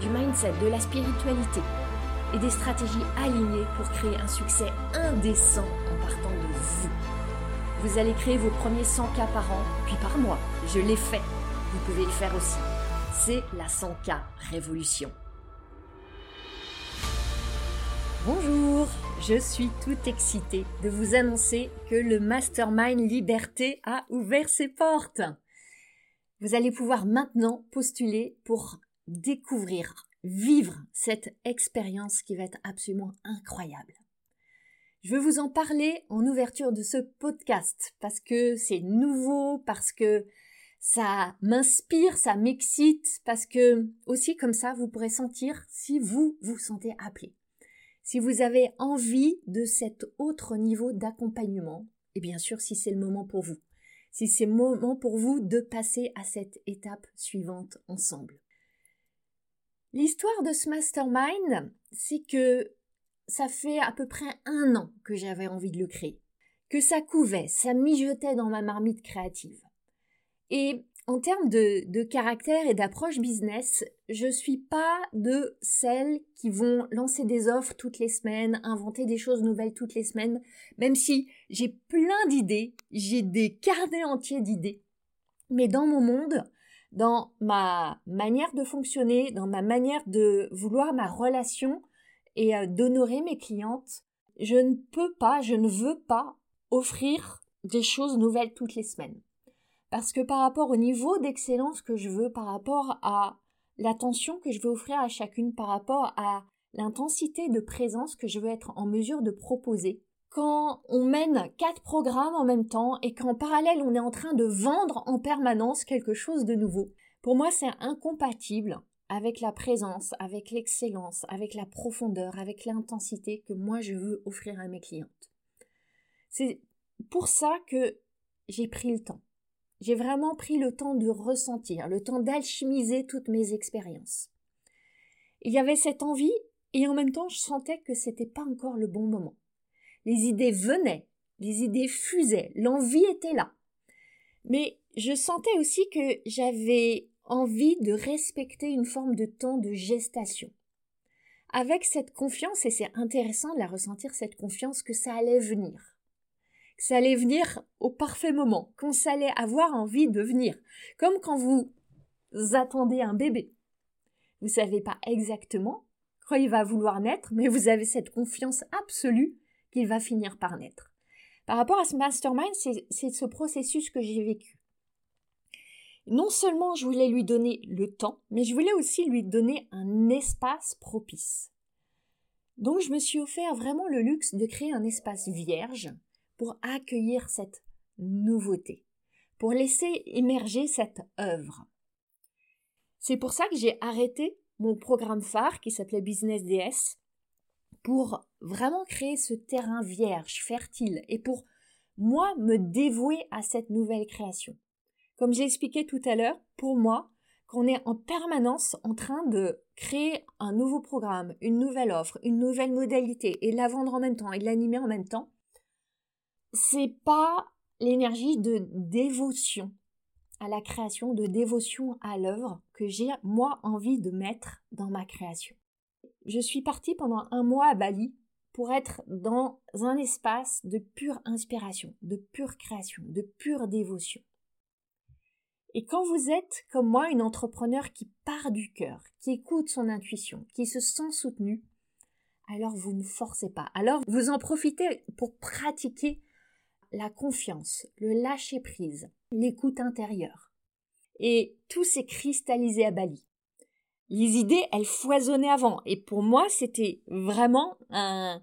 du mindset, de la spiritualité et des stratégies alignées pour créer un succès indécent en partant de vous. Vous allez créer vos premiers 100 k par an, puis par mois. Je l'ai fait. Vous pouvez le faire aussi. C'est la 100K Révolution. Bonjour, je suis tout excitée de vous annoncer que le Mastermind Liberté a ouvert ses portes. Vous allez pouvoir maintenant postuler pour découvrir, vivre cette expérience qui va être absolument incroyable. Je veux vous en parler en ouverture de ce podcast parce que c'est nouveau, parce que ça m'inspire, ça m'excite, parce que aussi comme ça vous pourrez sentir si vous vous sentez appelé. Si vous avez envie de cet autre niveau d'accompagnement, et bien sûr si c'est le moment pour vous si c'est le moment pour vous de passer à cette étape suivante ensemble. L'histoire de ce mastermind, c'est que ça fait à peu près un an que j'avais envie de le créer, que ça couvait, ça mijotait dans ma marmite créative. Et en termes de, caractère et d'approche business, je suis pas de celles qui vont lancer des offres toutes les semaines, inventer des choses nouvelles toutes les semaines, même si j'ai plein d'idées, j'ai des carnets entiers d'idées. Mais dans mon monde, dans ma manière de fonctionner, dans ma manière de vouloir ma relation et euh, d'honorer mes clientes, je ne peux pas, je ne veux pas offrir des choses nouvelles toutes les semaines. Parce que par rapport au niveau d'excellence que je veux, par rapport à l'attention que je veux offrir à chacune, par rapport à l'intensité de présence que je veux être en mesure de proposer, quand on mène quatre programmes en même temps et qu'en parallèle on est en train de vendre en permanence quelque chose de nouveau, pour moi c'est incompatible avec la présence, avec l'excellence, avec la profondeur, avec l'intensité que moi je veux offrir à mes clientes. C'est pour ça que j'ai pris le temps. J'ai vraiment pris le temps de ressentir, le temps d'alchimiser toutes mes expériences. Il y avait cette envie et en même temps je sentais que c'était pas encore le bon moment. Les idées venaient, les idées fusaient, l'envie était là. Mais je sentais aussi que j'avais envie de respecter une forme de temps de gestation. Avec cette confiance, et c'est intéressant de la ressentir, cette confiance que ça allait venir que ça allait venir au parfait moment, qu'on allait avoir envie de venir. Comme quand vous attendez un bébé. Vous savez pas exactement quand il va vouloir naître, mais vous avez cette confiance absolue va finir par naître. Par rapport à ce mastermind, c'est ce processus que j'ai vécu. Non seulement je voulais lui donner le temps, mais je voulais aussi lui donner un espace propice. Donc je me suis offert vraiment le luxe de créer un espace vierge pour accueillir cette nouveauté, pour laisser émerger cette œuvre. C'est pour ça que j'ai arrêté mon programme phare qui s'appelait Business DS pour vraiment créer ce terrain vierge, fertile et pour moi me dévouer à cette nouvelle création. Comme j'ai expliqué tout à l'heure, pour moi, qu'on est en permanence en train de créer un nouveau programme, une nouvelle offre, une nouvelle modalité et la vendre en même temps et l'animer en même temps, c'est pas l'énergie de dévotion à la création, de dévotion à l'œuvre que j'ai moi envie de mettre dans ma création. Je suis partie pendant un mois à Bali pour être dans un espace de pure inspiration, de pure création, de pure dévotion. Et quand vous êtes, comme moi, une entrepreneur qui part du cœur, qui écoute son intuition, qui se sent soutenue, alors vous ne forcez pas. Alors vous en profitez pour pratiquer la confiance, le lâcher-prise, l'écoute intérieure. Et tout s'est cristallisé à Bali. Les idées, elles foisonnaient avant. Et pour moi, c'était vraiment un,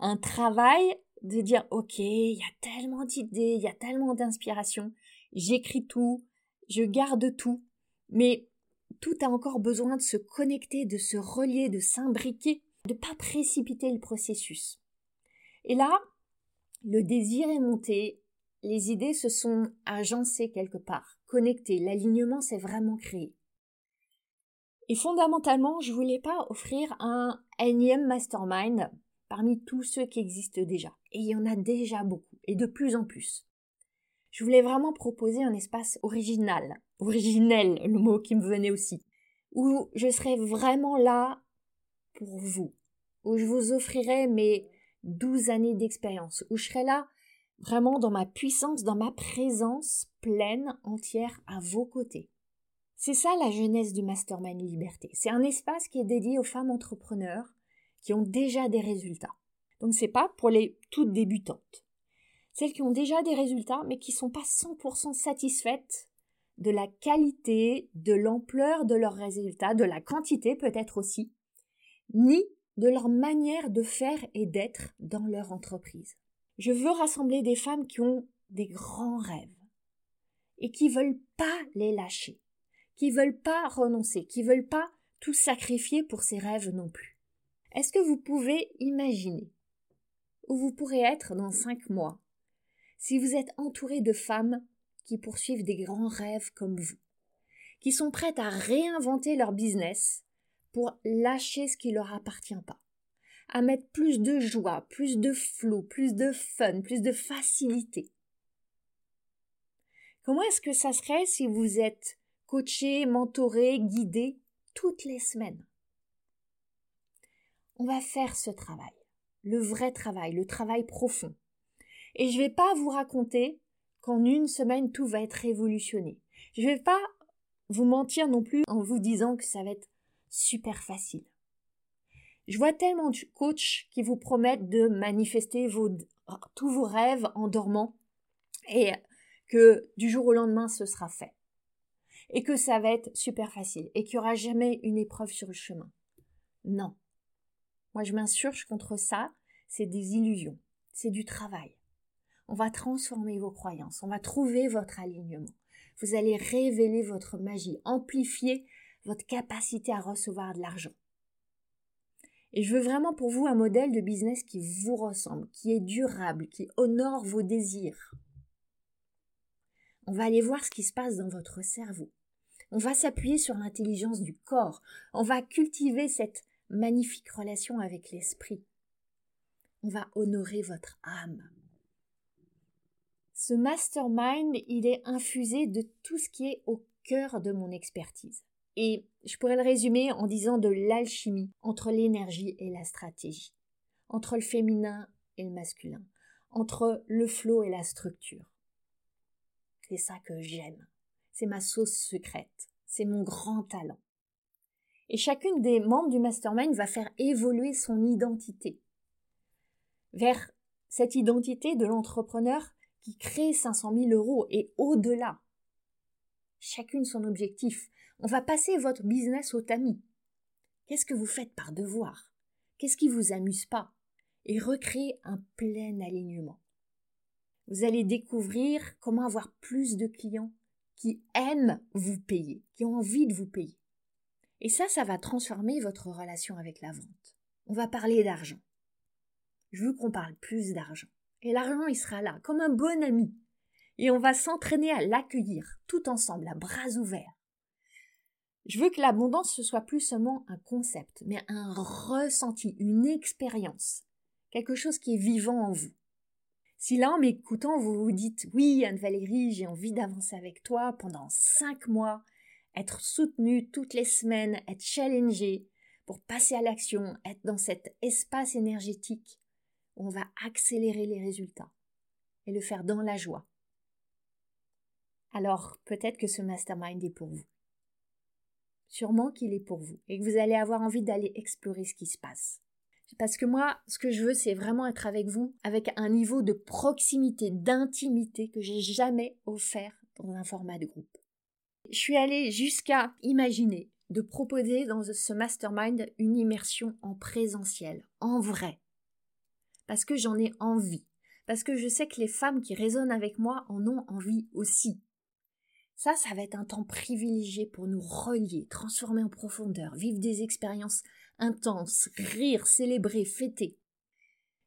un travail de dire, OK, il y a tellement d'idées, il y a tellement d'inspiration. J'écris tout, je garde tout. Mais tout a encore besoin de se connecter, de se relier, de s'imbriquer, de ne pas précipiter le processus. Et là, le désir est monté, les idées se sont agencées quelque part, connectées, l'alignement s'est vraiment créé. Et fondamentalement, je voulais pas offrir un énième mastermind parmi tous ceux qui existent déjà. Et il y en a déjà beaucoup, et de plus en plus. Je voulais vraiment proposer un espace original, originel, le mot qui me venait aussi, où je serais vraiment là pour vous, où je vous offrirais mes douze années d'expérience, où je serais là vraiment dans ma puissance, dans ma présence pleine, entière à vos côtés. C'est ça la jeunesse du Mastermind Liberté. C'est un espace qui est dédié aux femmes entrepreneurs qui ont déjà des résultats. Donc c'est pas pour les toutes débutantes. Celles qui ont déjà des résultats mais qui sont pas 100% satisfaites de la qualité, de l'ampleur de leurs résultats, de la quantité peut-être aussi, ni de leur manière de faire et d'être dans leur entreprise. Je veux rassembler des femmes qui ont des grands rêves et qui veulent pas les lâcher qui veulent pas renoncer, qui veulent pas tout sacrifier pour ces rêves non plus. Est-ce que vous pouvez imaginer où vous pourrez être dans cinq mois si vous êtes entouré de femmes qui poursuivent des grands rêves comme vous, qui sont prêtes à réinventer leur business pour lâcher ce qui leur appartient pas, à mettre plus de joie, plus de flou, plus de fun, plus de facilité? Comment est-ce que ça serait si vous êtes coacher, mentorer, guider toutes les semaines. On va faire ce travail, le vrai travail, le travail profond. Et je ne vais pas vous raconter qu'en une semaine tout va être révolutionné. Je ne vais pas vous mentir non plus en vous disant que ça va être super facile. Je vois tellement de coachs qui vous promettent de manifester tous vos rêves en dormant et que du jour au lendemain ce sera fait et que ça va être super facile et qu'il n'y aura jamais une épreuve sur le chemin. Non. Moi, je m'insurge contre ça. C'est des illusions. C'est du travail. On va transformer vos croyances. On va trouver votre alignement. Vous allez révéler votre magie, amplifier votre capacité à recevoir de l'argent. Et je veux vraiment pour vous un modèle de business qui vous ressemble, qui est durable, qui honore vos désirs. On va aller voir ce qui se passe dans votre cerveau. On va s'appuyer sur l'intelligence du corps. On va cultiver cette magnifique relation avec l'esprit. On va honorer votre âme. Ce mastermind, il est infusé de tout ce qui est au cœur de mon expertise. Et je pourrais le résumer en disant de l'alchimie entre l'énergie et la stratégie, entre le féminin et le masculin, entre le flot et la structure. C'est ça que j'aime. C'est ma sauce secrète. C'est mon grand talent. Et chacune des membres du mastermind va faire évoluer son identité vers cette identité de l'entrepreneur qui crée 500 000 euros et au-delà. Chacune son objectif. On va passer votre business au tamis. Qu'est-ce que vous faites par devoir? Qu'est-ce qui vous amuse pas? Et recréer un plein alignement. Vous allez découvrir comment avoir plus de clients qui aiment vous payer, qui ont envie de vous payer. Et ça, ça va transformer votre relation avec la vente. On va parler d'argent. Je veux qu'on parle plus d'argent. Et l'argent, il sera là, comme un bon ami. Et on va s'entraîner à l'accueillir, tout ensemble, à bras ouverts. Je veux que l'abondance, ce soit plus seulement un concept, mais un ressenti, une expérience, quelque chose qui est vivant en vous. Si là, en m'écoutant, vous vous dites oui, Anne-Valérie, j'ai envie d'avancer avec toi pendant cinq mois, être soutenue toutes les semaines, être challengée pour passer à l'action, être dans cet espace énergétique où on va accélérer les résultats et le faire dans la joie. Alors, peut-être que ce mastermind est pour vous. Sûrement qu'il est pour vous et que vous allez avoir envie d'aller explorer ce qui se passe. Parce que moi, ce que je veux, c'est vraiment être avec vous avec un niveau de proximité, d'intimité que j'ai jamais offert dans un format de groupe. Je suis allée jusqu'à imaginer de proposer dans ce mastermind une immersion en présentiel, en vrai. Parce que j'en ai envie. Parce que je sais que les femmes qui résonnent avec moi en ont envie aussi. Ça, ça va être un temps privilégié pour nous relier, transformer en profondeur, vivre des expériences intenses, rire, célébrer, fêter.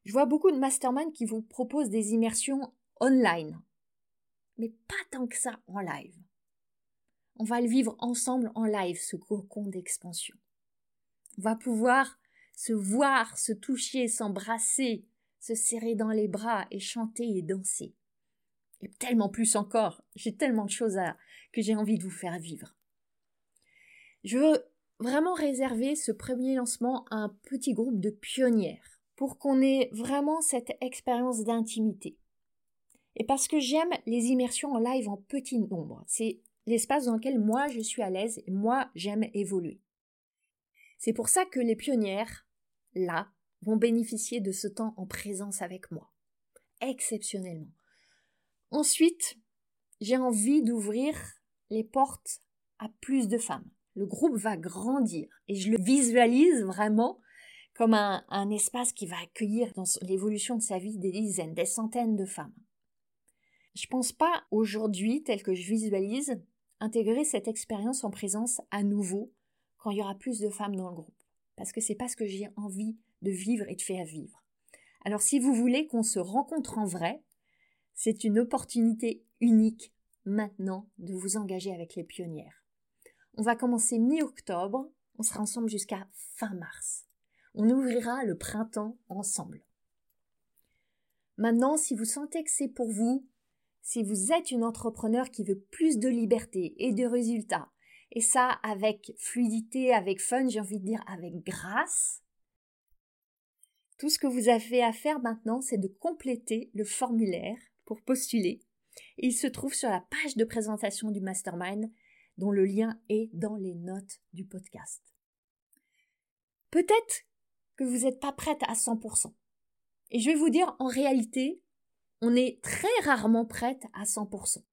Je vois beaucoup de masterminds qui vous proposent des immersions online, mais pas tant que ça en live. On va le vivre ensemble en live, ce cocon d'expansion. On va pouvoir se voir, se toucher, s'embrasser, se serrer dans les bras et chanter et danser. Et tellement plus encore, j'ai tellement de choses à, que j'ai envie de vous faire vivre. Je veux vraiment réserver ce premier lancement à un petit groupe de pionnières pour qu'on ait vraiment cette expérience d'intimité. Et parce que j'aime les immersions en live en petit nombre. C'est l'espace dans lequel moi je suis à l'aise et moi j'aime évoluer. C'est pour ça que les pionnières, là, vont bénéficier de ce temps en présence avec moi. Exceptionnellement. Ensuite, j'ai envie d'ouvrir les portes à plus de femmes. Le groupe va grandir et je le visualise vraiment comme un, espace qui va accueillir dans l'évolution de sa vie des dizaines, des centaines de femmes. Je pense pas aujourd'hui, tel que je visualise, intégrer cette expérience en présence à nouveau quand il y aura plus de femmes dans le groupe. Parce que c'est pas ce que j'ai envie de vivre et de faire vivre. Alors si vous voulez qu'on se rencontre en vrai, c'est une opportunité unique maintenant de vous engager avec les pionnières. On va commencer mi-octobre, on sera ensemble jusqu'à fin mars. On ouvrira le printemps ensemble. Maintenant, si vous sentez que c'est pour vous, si vous êtes une entrepreneur qui veut plus de liberté et de résultats, et ça avec fluidité, avec fun, j'ai envie de dire avec grâce, tout ce que vous avez à faire maintenant, c'est de compléter le formulaire pour postuler. il se trouve sur la page de présentation du mastermind, dont le lien est dans les notes du podcast. Peut-être que vous n'êtes pas prête à 100%. Et je vais vous dire, en réalité, on est très rarement prête à 100%.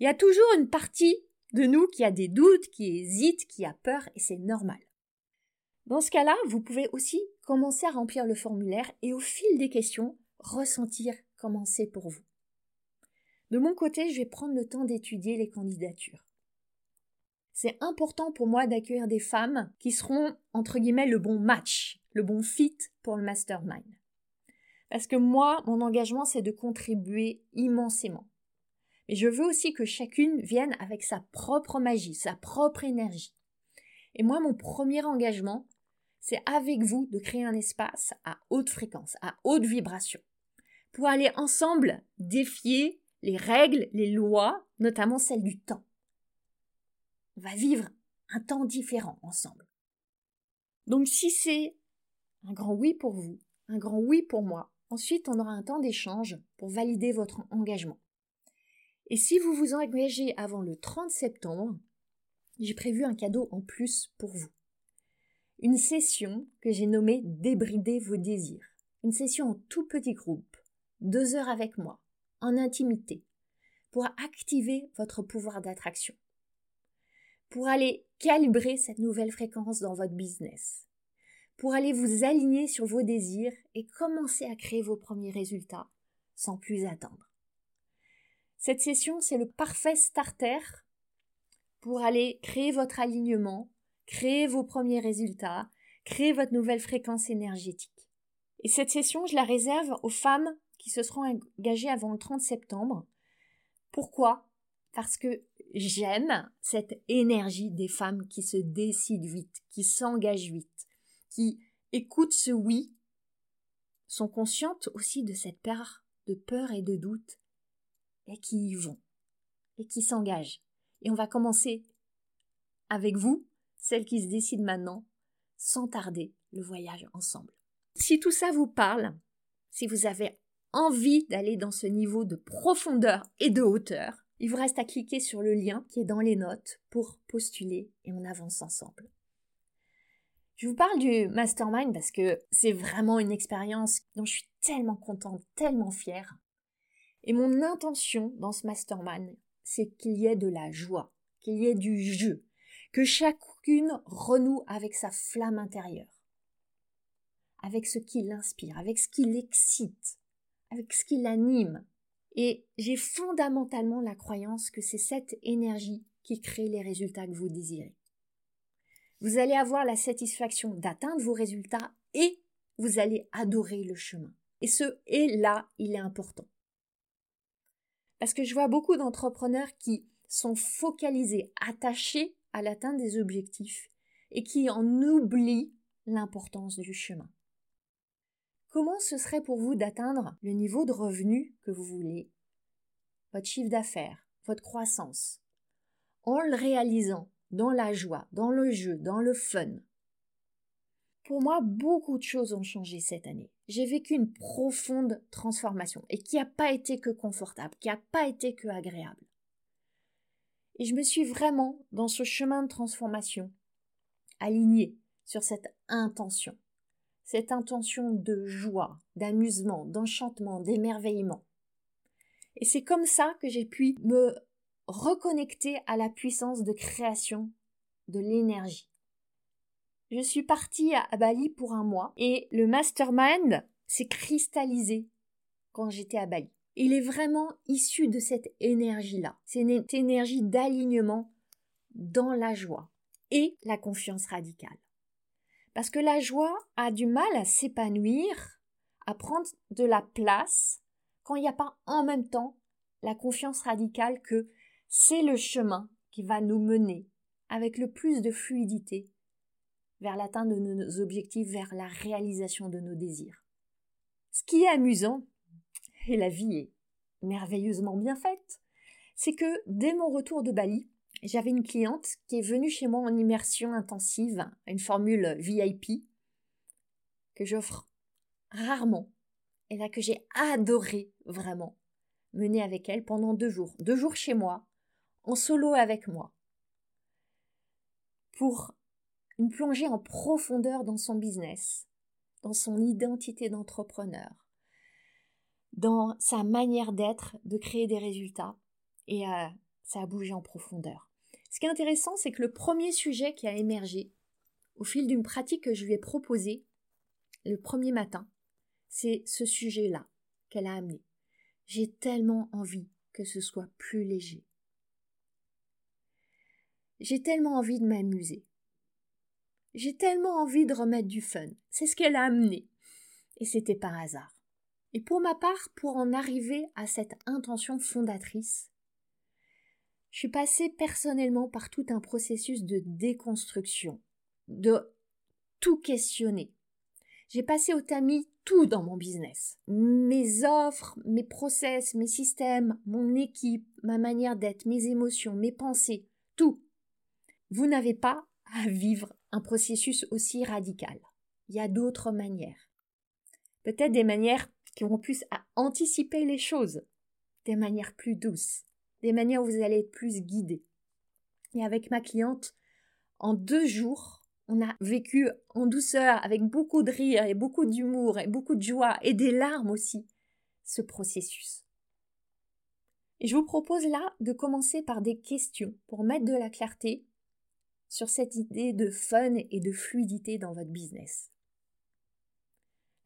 Il y a toujours une partie de nous qui a des doutes, qui hésite, qui a peur, et c'est normal. Dans ce cas-là, vous pouvez aussi commencer à remplir le formulaire et au fil des questions, ressentir comment c'est pour vous. De mon côté, je vais prendre le temps d'étudier les candidatures. C'est important pour moi d'accueillir des femmes qui seront, entre guillemets, le bon match, le bon fit pour le mastermind. Parce que moi, mon engagement, c'est de contribuer immensément. Mais je veux aussi que chacune vienne avec sa propre magie, sa propre énergie. Et moi, mon premier engagement, c'est avec vous de créer un espace à haute fréquence, à haute vibration, pour aller ensemble défier les règles, les lois, notamment celles du temps. Va vivre un temps différent ensemble. Donc si c'est un grand oui pour vous, un grand oui pour moi, Ensuite, on aura un temps d'échange pour valider votre engagement. Et si vous vous engagez avant le 30 septembre, j'ai prévu un cadeau en plus pour vous. Une session que j'ai nommée Débrider vos désirs. Une session en tout petit groupe, deux heures avec moi, en intimité, pour activer votre pouvoir d'attraction. Pour aller calibrer cette nouvelle fréquence dans votre business pour aller vous aligner sur vos désirs et commencer à créer vos premiers résultats sans plus attendre. Cette session, c'est le parfait starter pour aller créer votre alignement, créer vos premiers résultats, créer votre nouvelle fréquence énergétique. Et cette session, je la réserve aux femmes qui se seront engagées avant le 30 septembre. Pourquoi? Parce que j'aime cette énergie des femmes qui se décident vite, qui s'engagent vite qui écoutent ce oui sont conscientes aussi de cette part de peur et de doute et qui y vont et qui s'engagent. Et on va commencer avec vous, celles qui se décident maintenant, sans tarder le voyage ensemble. Si tout ça vous parle, si vous avez envie d'aller dans ce niveau de profondeur et de hauteur, il vous reste à cliquer sur le lien qui est dans les notes pour postuler et on avance ensemble. Je vous parle du mastermind parce que c'est vraiment une expérience dont je suis tellement contente, tellement fière. Et mon intention dans ce mastermind, c'est qu'il y ait de la joie, qu'il y ait du jeu, que chacune renoue avec sa flamme intérieure, avec ce qui l'inspire, avec ce qui l'excite, avec ce qui l'anime. Et j'ai fondamentalement la croyance que c'est cette énergie qui crée les résultats que vous désirez. Vous allez avoir la satisfaction d'atteindre vos résultats et vous allez adorer le chemin. Et ce et là, il est important. Parce que je vois beaucoup d'entrepreneurs qui sont focalisés, attachés à l'atteinte des objectifs et qui en oublient l'importance du chemin. Comment ce serait pour vous d'atteindre le niveau de revenu que vous voulez, votre chiffre d'affaires, votre croissance, en le réalisant dans la joie, dans le jeu, dans le fun Pour moi, beaucoup de choses ont changé cette année. J'ai vécu une profonde transformation et qui n'a pas été que confortable, qui n'a pas été que agréable. Et je me suis vraiment, dans ce chemin de transformation, alignée sur cette intention. Cette intention de joie, d'amusement, d'enchantement, d'émerveillement. Et c'est comme ça que j'ai pu me reconnecter à la puissance de création de l'énergie. Je suis partie à Bali pour un mois et le mastermind s'est cristallisé quand j'étais à Bali. Il est vraiment issu de cette énergie-là. C'est une énergie d'alignement dans la joie et la confiance radicale. Parce que la joie a du mal à s'épanouir, à prendre de la place, quand il n'y a pas en même temps la confiance radicale que c'est le chemin qui va nous mener avec le plus de fluidité vers l'atteinte de nos objectifs, vers la réalisation de nos désirs. Ce qui est amusant, et la vie est merveilleusement bien faite, c'est que dès mon retour de Bali, j'avais une cliente qui est venue chez moi en immersion intensive, une formule VIP, que j'offre rarement, et là que j'ai adoré vraiment mener avec elle pendant deux jours, deux jours chez moi, en solo avec moi, pour une plongée en profondeur dans son business, dans son identité d'entrepreneur, dans sa manière d'être, de créer des résultats, et euh, ça a bougé en profondeur. Ce qui est intéressant, c'est que le premier sujet qui a émergé au fil d'une pratique que je lui ai proposée le premier matin, c'est ce sujet-là qu'elle a amené. J'ai tellement envie que ce soit plus léger. J'ai tellement envie de m'amuser. J'ai tellement envie de remettre du fun. C'est ce qu'elle a amené. Et c'était par hasard. Et pour ma part, pour en arriver à cette intention fondatrice, je suis passée personnellement par tout un processus de déconstruction, de tout questionner. J'ai passé au tamis tout dans mon business. Mes offres, mes process, mes systèmes, mon équipe, ma manière d'être, mes émotions, mes pensées, tout. Vous n'avez pas à vivre un processus aussi radical. Il y a d'autres manières. Peut-être des manières qui vont plus à anticiper les choses, des manières plus douces des manières où vous allez être plus guidé. Et avec ma cliente, en deux jours, on a vécu en douceur, avec beaucoup de rire et beaucoup d'humour et beaucoup de joie et des larmes aussi, ce processus. Et je vous propose là de commencer par des questions pour mettre de la clarté sur cette idée de fun et de fluidité dans votre business.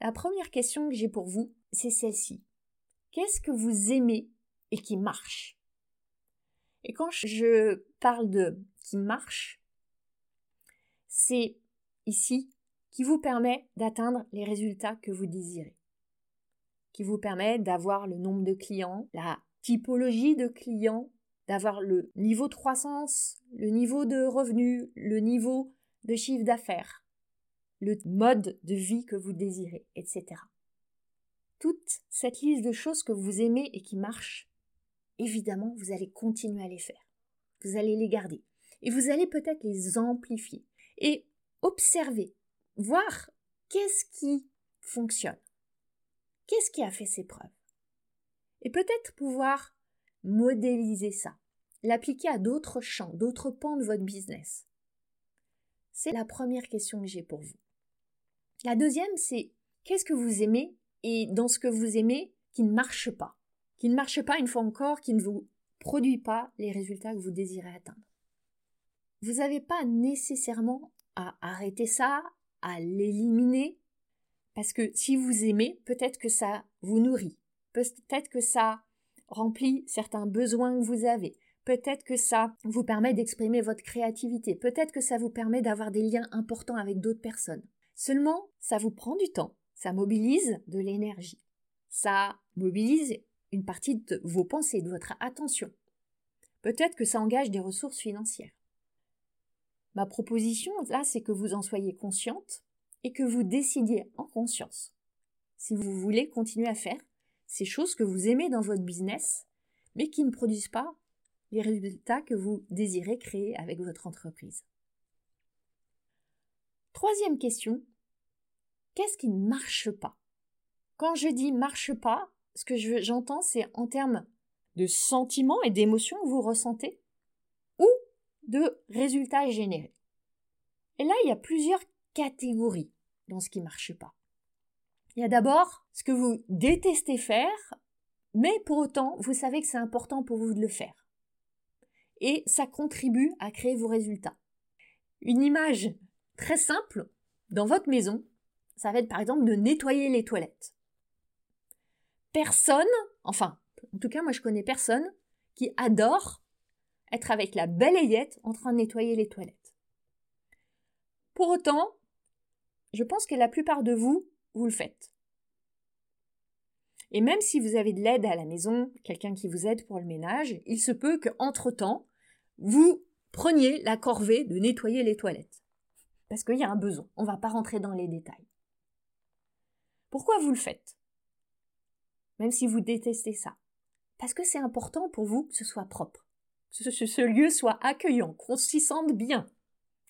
La première question que j'ai pour vous, c'est celle-ci. Qu'est-ce que vous aimez et qui marche? Et quand je parle de qui marche, c'est ici qui vous permet d'atteindre les résultats que vous désirez, qui vous permet d'avoir le nombre de clients, la typologie de clients, d'avoir le niveau de croissance, le niveau de revenu, le niveau de chiffre d'affaires, le mode de vie que vous désirez, etc. Toute cette liste de choses que vous aimez et qui marchent évidemment, vous allez continuer à les faire. Vous allez les garder. Et vous allez peut-être les amplifier. Et observer, voir qu'est-ce qui fonctionne. Qu'est-ce qui a fait ses preuves. Et peut-être pouvoir modéliser ça, l'appliquer à d'autres champs, d'autres pans de votre business. C'est la première question que j'ai pour vous. La deuxième, c'est qu'est-ce que vous aimez et dans ce que vous aimez qui ne marche pas? Qui ne marche pas une fois encore, qui ne vous produit pas les résultats que vous désirez atteindre. Vous n'avez pas nécessairement à arrêter ça, à l'éliminer, parce que si vous aimez, peut-être que ça vous nourrit, peut-être que ça remplit certains besoins que vous avez. Peut-être que ça vous permet d'exprimer votre créativité. Peut-être que ça vous permet d'avoir des liens importants avec d'autres personnes. Seulement, ça vous prend du temps. Ça mobilise de l'énergie. Ça mobilise une partie de vos pensées, de votre attention. Peut-être que ça engage des ressources financières. Ma proposition, là, c'est que vous en soyez consciente et que vous décidiez en conscience si vous voulez continuer à faire ces choses que vous aimez dans votre business, mais qui ne produisent pas les résultats que vous désirez créer avec votre entreprise. Troisième question, qu'est-ce qui ne marche pas? Quand je dis marche pas, ce que j'entends, c'est en termes de sentiments et d'émotions que vous ressentez ou de résultats générés. Et là, il y a plusieurs catégories dans ce qui ne marche pas. Il y a d'abord ce que vous détestez faire, mais pour autant, vous savez que c'est important pour vous de le faire. Et ça contribue à créer vos résultats. Une image très simple dans votre maison, ça va être par exemple de nettoyer les toilettes. Personne, enfin, en tout cas moi je connais personne qui adore être avec la balayette en train de nettoyer les toilettes. Pour autant, je pense que la plupart de vous, vous le faites. Et même si vous avez de l'aide à la maison, quelqu'un qui vous aide pour le ménage, il se peut qu'entre-temps, vous preniez la corvée de nettoyer les toilettes. Parce qu'il y a un besoin. On ne va pas rentrer dans les détails. Pourquoi vous le faites? Même si vous détestez ça. Parce que c'est important pour vous que ce soit propre. Que ce, lieu soit accueillant, qu'on s'y sente bien.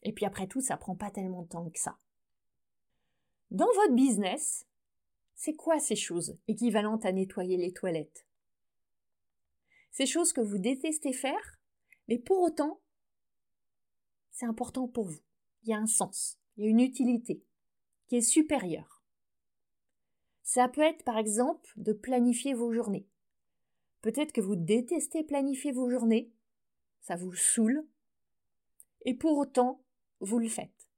Et puis après tout, ça prend pas tellement de temps que ça. Dans votre business, c'est quoi ces choses équivalentes à nettoyer les toilettes? Ces choses que vous détestez faire, mais pour autant, c'est important pour vous. Il y a un sens, il y a une utilité qui est supérieure. Ça peut être par exemple de planifier vos journées. Peut-être que vous détestez planifier vos journées, ça vous saoule, et pour autant, vous le faites.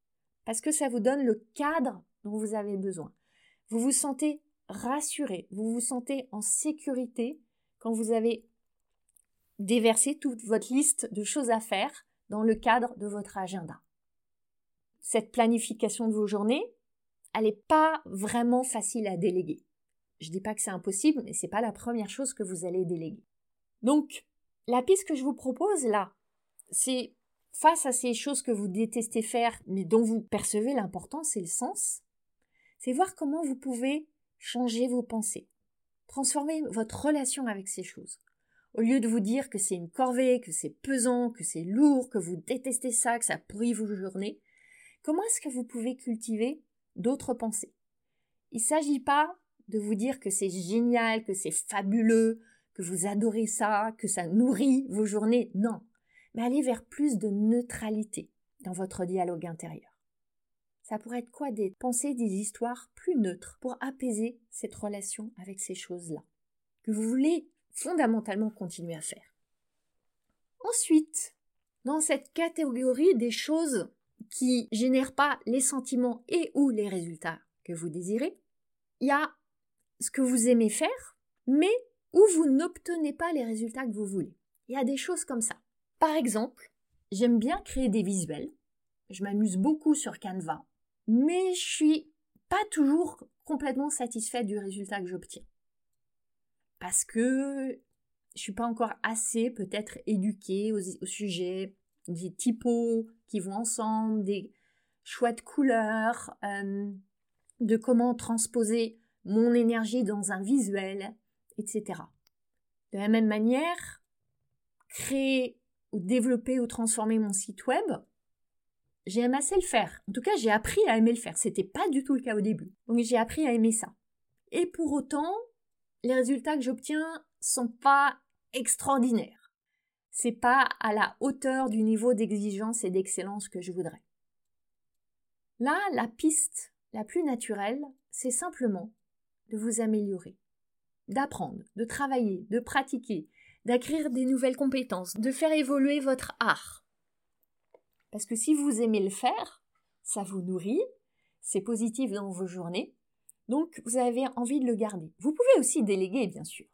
Parce que ça vous donne le cadre dont vous avez besoin. Vous vous sentez rassuré, vous vous sentez en sécurité quand vous avez déversé toute votre liste de choses à faire dans le cadre de votre agenda. Cette planification de vos journées, elle n'est pas vraiment facile à déléguer. Je ne dis pas que c'est impossible, mais ce n'est pas la première chose que vous allez déléguer. Donc, la piste que je vous propose là, c'est face à ces choses que vous détestez faire, mais dont vous percevez l'importance et le sens, c'est voir comment vous pouvez changer vos pensées, transformer votre relation avec ces choses. Au lieu de vous dire que c'est une corvée, que c'est pesant, que c'est lourd, que vous détestez ça, que ça pourrit vos journées, comment est-ce que vous pouvez cultiver d'autres pensées Il ne s'agit pas de vous dire que c'est génial, que c'est fabuleux, que vous adorez ça, que ça nourrit vos journées, non, mais aller vers plus de neutralité dans votre dialogue intérieur. Ça pourrait être quoi des pensées, des histoires plus neutres pour apaiser cette relation avec ces choses-là que vous voulez fondamentalement continuer à faire? Ensuite, dans cette catégorie des choses qui génèrent pas les sentiments et ou les résultats que vous désirez, il y a ce que vous aimez faire, mais où vous n'obtenez pas les résultats que vous voulez. Il y a des choses comme ça. Par exemple, j'aime bien créer des visuels. Je m'amuse beaucoup sur Canva mais je suis pas toujours complètement satisfaite du résultat que j'obtiens. Parce que je suis pas encore assez peut-être éduquée au, sujet des typos qui vont ensemble, des choix de couleurs, euh, de comment transposer mon énergie dans un visuel, etc. De la même manière, créer ou développer ou transformer mon site web, j'ai assez le faire. En tout cas, j'ai appris à aimer le faire. C'était pas du tout le cas au début. Donc j'ai appris à aimer ça. Et pour autant, les résultats que j'obtiens sont pas extraordinaires. C'est pas à la hauteur du niveau d'exigence et d'excellence que je voudrais. Là, la piste la plus naturelle, c'est simplement de vous améliorer, d'apprendre, de travailler, de pratiquer, d'acquérir des nouvelles compétences, de faire évoluer votre art. Parce que si vous aimez le faire, ça vous nourrit, c'est positif dans vos journées, donc vous avez envie de le garder. Vous pouvez aussi déléguer, bien sûr.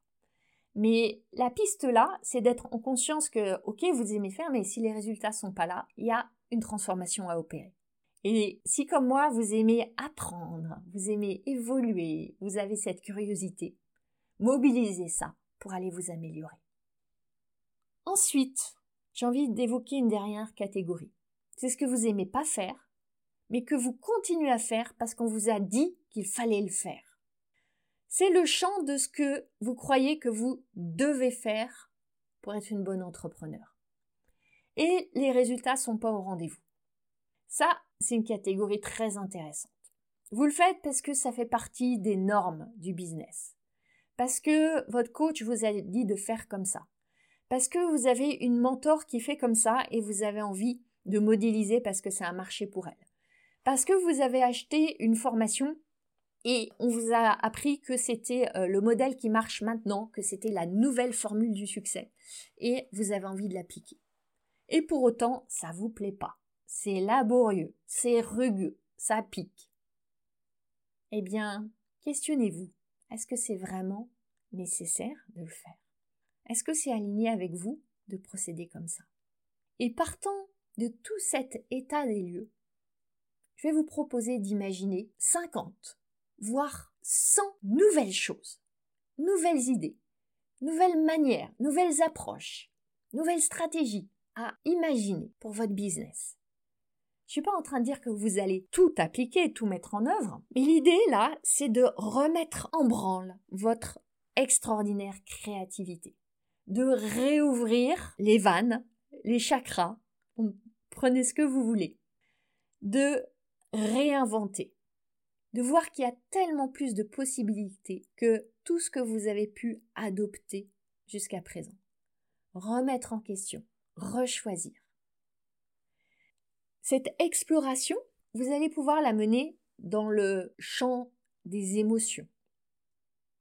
Mais la piste là, c'est d'être en conscience que, ok, vous aimez faire, mais si les résultats sont pas là, il y a une transformation à opérer. Et si comme moi, vous aimez apprendre, vous aimez évoluer, vous avez cette curiosité, mobilisez ça pour aller vous améliorer. Ensuite, j'ai envie d'évoquer une dernière catégorie. C'est ce que vous aimez pas faire, mais que vous continuez à faire parce qu'on vous a dit qu'il fallait le faire. C'est le champ de ce que vous croyez que vous devez faire pour être une bonne entrepreneur. Et les résultats sont pas au rendez-vous. Ça, c'est une catégorie très intéressante. Vous le faites parce que ça fait partie des normes du business. Parce que votre coach vous a dit de faire comme ça. Parce que vous avez une mentor qui fait comme ça et vous avez envie de modéliser parce que c'est un marché pour elle. Parce que vous avez acheté une formation et on vous a appris que c'était euh, le modèle qui marche maintenant, que c'était la nouvelle formule du succès. Et vous avez envie de l'appliquer. Et pour autant, ça vous plaît pas. C'est laborieux, c'est rugueux, ça pique. Eh bien, questionnez-vous. Est-ce que c'est vraiment nécessaire de le faire? Est-ce que c'est aligné avec vous de procéder comme ça? Et partant de tout cet état des lieux, je vais vous proposer d'imaginer 50 voire 100 nouvelles choses, nouvelles idées, nouvelles manières, nouvelles approches, nouvelles stratégies à imaginer pour votre business. Je suis pas en train de dire que vous allez tout appliquer, tout mettre en œuvre, mais l'idée là, c'est de remettre en branle votre extraordinaire créativité, de réouvrir les vannes, les chakras, prenez ce que vous voulez, de réinventer, de voir qu'il y a tellement plus de possibilités que tout ce que vous avez pu adopter jusqu'à présent. Remettre en question, rechoisir. Cette exploration, vous allez pouvoir la mener dans le champ des émotions.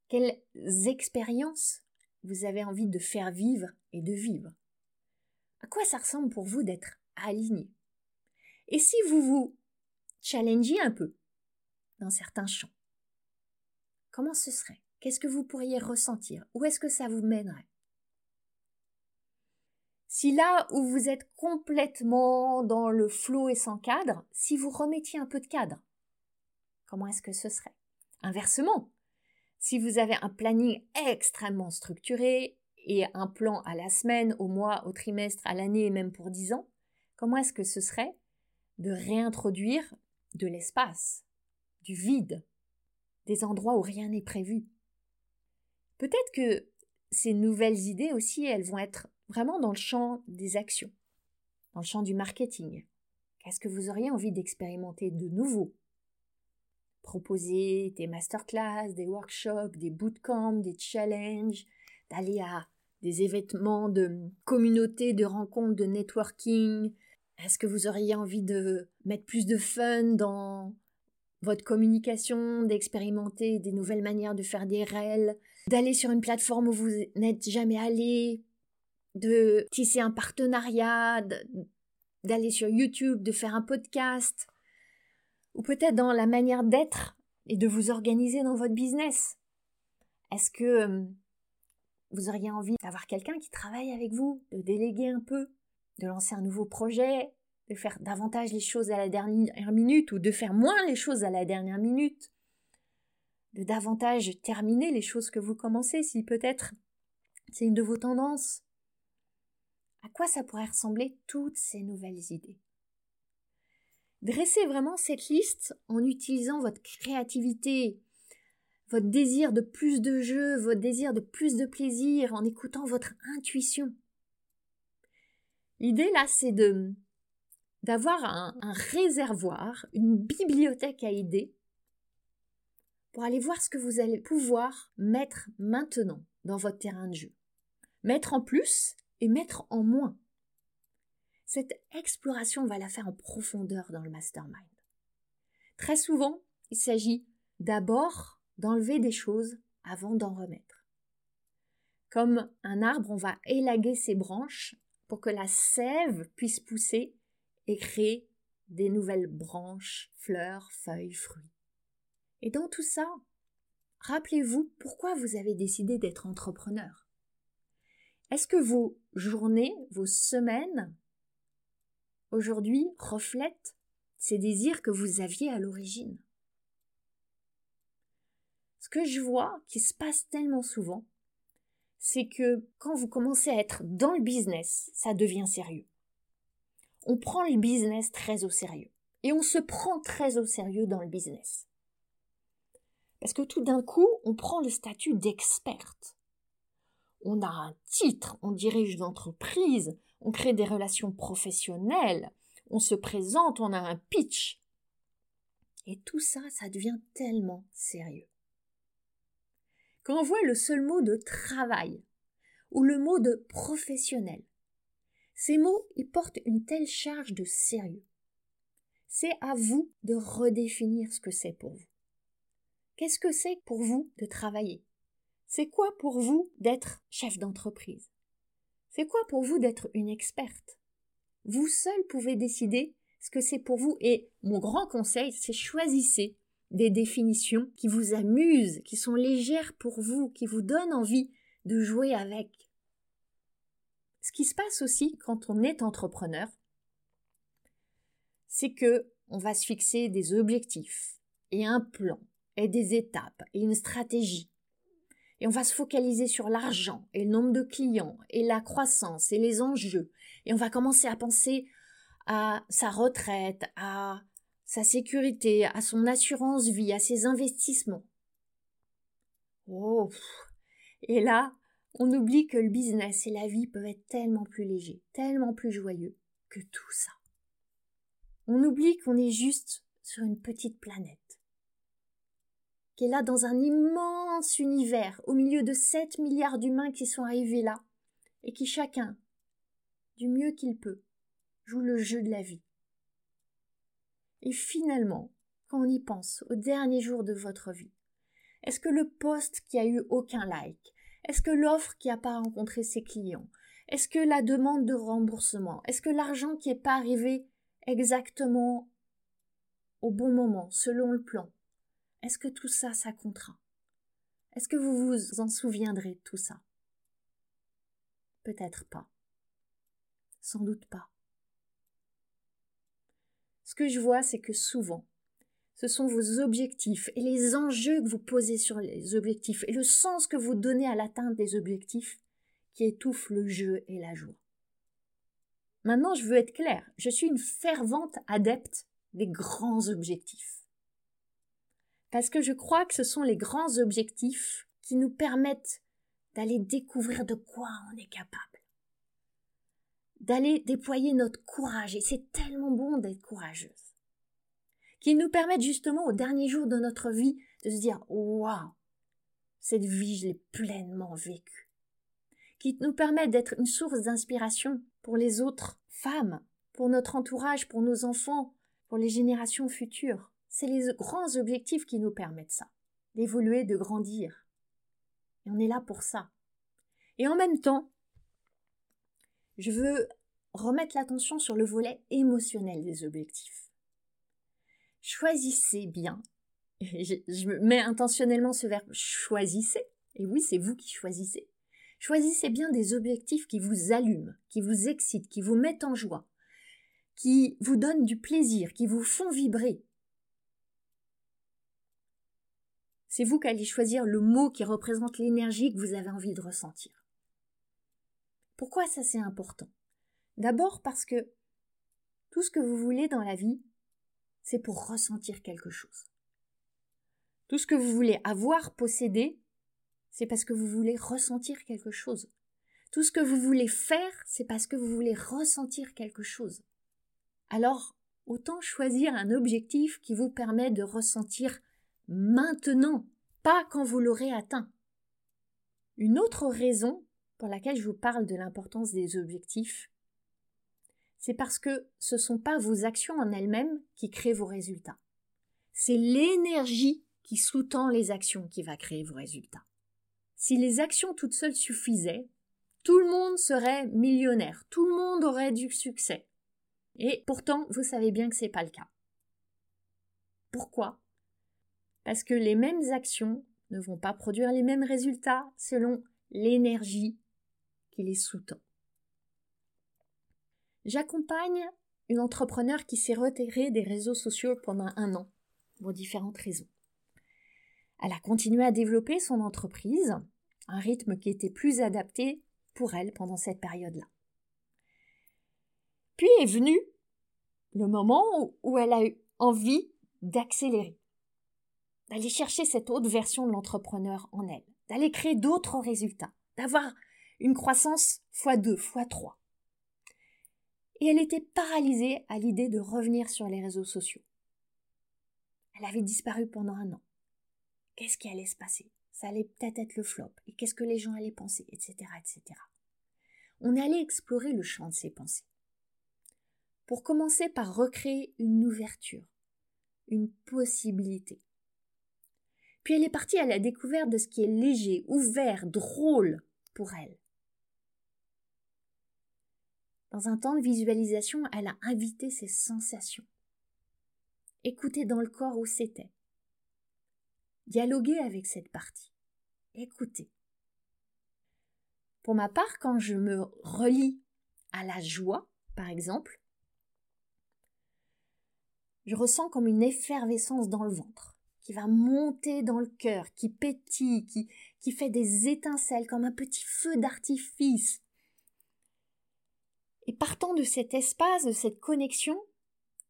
Quelles expériences vous avez envie de faire vivre et de vivre? À quoi ça ressemble pour vous d'être aligné? Et si vous vous challengez un peu dans certains champs. Comment ce serait? Qu'est-ce que vous pourriez ressentir? Où est-ce que ça vous mènerait? Si là où vous êtes complètement dans le flot et sans cadre, si vous remettiez un peu de cadre, comment est-ce que ce serait? Inversement, si vous avez un planning extrêmement structuré et un plan à la semaine, au mois, au trimestre, à l'année et même pour dix ans, comment est-ce que ce serait de réintroduire de l'espace, du vide, des endroits où rien n'est prévu. Peut-être que ces nouvelles idées aussi, elles vont être vraiment dans le champ des actions, dans le champ du marketing. Qu'est-ce que vous auriez envie d'expérimenter de nouveau? Proposer des masterclass, des workshops, des bootcamps, des challenges, d'aller à des événements de communauté, de rencontres, de networking. Est-ce que vous auriez envie de mettre plus de fun dans votre communication, d'expérimenter des nouvelles manières de faire des réels, d'aller sur une plateforme où vous n'êtes jamais allé, de tisser un partenariat, d'aller sur YouTube, de faire un podcast, ou peut-être dans la manière d'être et de vous organiser dans votre business. Est-ce que euh, vous auriez envie d'avoir quelqu'un qui travaille avec vous, de déléguer un peu, de lancer un nouveau projet, de faire davantage les choses à la dernière minute ou de faire moins les choses à la dernière minute, de davantage terminer les choses que vous commencez si peut-être c'est une de vos tendances. À quoi ça pourrait ressembler toutes ces nouvelles idées? Dressez vraiment cette liste en utilisant votre créativité, votre désir de plus de jeu, votre désir de plus de plaisir, en écoutant votre intuition. L'idée là, c'est de d'avoir un, réservoir, une bibliothèque à idées pour aller voir ce que vous allez pouvoir mettre maintenant dans votre terrain de jeu. Mettre en plus et mettre en moins. Cette exploration, on va la faire en profondeur dans le mastermind. Très souvent, il s'agit d'abord d'enlever des choses avant d'en remettre. Comme un arbre, on va élaguer ses branches pour que la sève puisse pousser et créer des nouvelles branches, fleurs, feuilles, fruits. Et dans tout ça, rappelez-vous pourquoi vous avez décidé d'être entrepreneur. Est-ce que vos journées, vos semaines, aujourd'hui, reflètent ces désirs que vous aviez à l'origine? Ce que je vois qui se passe tellement souvent, c'est que quand vous commencez à être dans le business, ça devient sérieux. On prend le business très au sérieux. Et on se prend très au sérieux dans le business. Parce que tout d'un coup, on prend le statut d'experte. On a un titre, on dirige l'entreprise, on crée des relations professionnelles, on se présente, on a un pitch. Et tout ça, ça devient tellement sérieux. Quand on voit le seul mot de travail ou le mot de professionnel, ces mots y portent une telle charge de sérieux. C'est à vous de redéfinir ce que c'est pour vous. Qu'est-ce que c'est pour vous de travailler? C'est quoi pour vous d'être chef d'entreprise? C'est quoi pour vous d'être une experte? Vous seul pouvez décider ce que c'est pour vous et mon grand conseil, c'est choisissez des définitions qui vous amusent, qui sont légères pour vous, qui vous donnent envie de jouer avec. Ce qui se passe aussi quand on est entrepreneur, c'est que on va se fixer des objectifs et un plan et des étapes et une stratégie. Et on va se focaliser sur l'argent et le nombre de clients et la croissance et les enjeux. Et on va commencer à penser à sa retraite, à sa sécurité, à son assurance vie, à ses investissements. Oh. Et là, on oublie que le business et la vie peuvent être tellement plus légers, tellement plus joyeux que tout ça. On oublie qu'on est juste sur une petite planète qui est là dans un immense univers, au milieu de 7 milliards d'humains qui sont arrivés là, et qui chacun, du mieux qu'il peut, joue le jeu de la vie. Et finalement, quand on y pense, au dernier jour de votre vie, est-ce que le poste qui a eu aucun like, est-ce que l'offre qui n'a pas rencontré ses clients, est-ce que la demande de remboursement, est-ce que l'argent qui n'est pas arrivé exactement au bon moment, selon le plan, est-ce que tout ça, ça comptera? Est-ce que vous vous en souviendrez de tout ça? Peut-être pas. Sans doute pas. Ce que je vois, c'est que souvent, ce sont vos objectifs et les enjeux que vous posez sur les objectifs et le sens que vous donnez à l'atteinte des objectifs qui étouffent le jeu et la joie. Maintenant, je veux être clair, je suis une fervente adepte des grands objectifs. Parce que je crois que ce sont les grands objectifs qui nous permettent d'aller découvrir de quoi on est capable, d'aller déployer notre courage, et c'est tellement bon d'être courageuse, qui nous permettent justement au dernier jour de notre vie de se dire waouh, cette vie je l'ai pleinement vécue, qui nous permettent d'être une source d'inspiration pour les autres femmes, pour notre entourage, pour nos enfants, pour les générations futures. C'est les grands objectifs qui nous permettent ça, d'évoluer, de grandir. Et on est là pour ça. Et en même temps, je veux remettre l'attention sur le volet émotionnel des objectifs. Choisissez bien, je, je mets intentionnellement ce verbe choisissez, et oui, c'est vous qui choisissez. Choisissez bien des objectifs qui vous allument, qui vous excitent, qui vous mettent en joie, qui vous donnent du plaisir, qui vous font vibrer, C'est vous qui allez choisir le mot qui représente l'énergie que vous avez envie de ressentir. Pourquoi ça c'est important? D'abord parce que tout ce que vous voulez dans la vie, c'est pour ressentir quelque chose. Tout ce que vous voulez avoir, posséder, c'est parce que vous voulez ressentir quelque chose. Tout ce que vous voulez faire, c'est parce que vous voulez ressentir quelque chose. Alors, autant choisir un objectif qui vous permet de ressentir maintenant, pas quand vous l'aurez atteint. Une autre raison pour laquelle je vous parle de l'importance des objectifs, c'est parce que ce ne sont pas vos actions en elles-mêmes qui créent vos résultats. C'est l'énergie qui sous-tend les actions qui va créer vos résultats. Si les actions toutes seules suffisaient, tout le monde serait millionnaire, tout le monde aurait du succès. Et pourtant, vous savez bien que ce n'est pas le cas. Pourquoi? Parce que les mêmes actions ne vont pas produire les mêmes résultats selon l'énergie qui les sous-tend. J'accompagne une entrepreneur qui s'est retirée des réseaux sociaux pendant un an, pour différentes raisons. Elle a continué à développer son entreprise, un rythme qui était plus adapté pour elle pendant cette période-là. Puis est venu le moment où elle a eu envie d'accélérer, d'aller chercher cette autre version de l'entrepreneur en elle, d'aller créer d'autres résultats, d'avoir une croissance x2, x3. Et elle était paralysée à l'idée de revenir sur les réseaux sociaux. Elle avait disparu pendant un an. Qu'est-ce qui allait se passer? Ça allait peut-être être le flop. Et qu'est-ce que les gens allaient penser? Etc. etc. On allait explorer le champ de ses pensées. Pour commencer par recréer une ouverture, une possibilité. Puis elle est partie à la découverte de ce qui est léger, ouvert, drôle pour elle. Dans un temps de visualisation, elle a invité ses sensations. Écouter dans le corps où c'était. Dialoguer avec cette partie. Écouter. Pour ma part, quand je me relie à la joie, par exemple, je ressens comme une effervescence dans le ventre, qui va monter dans le cœur, qui pétille, qui, qui fait des étincelles comme un petit feu d'artifice. Et partant de cet espace, de cette connexion,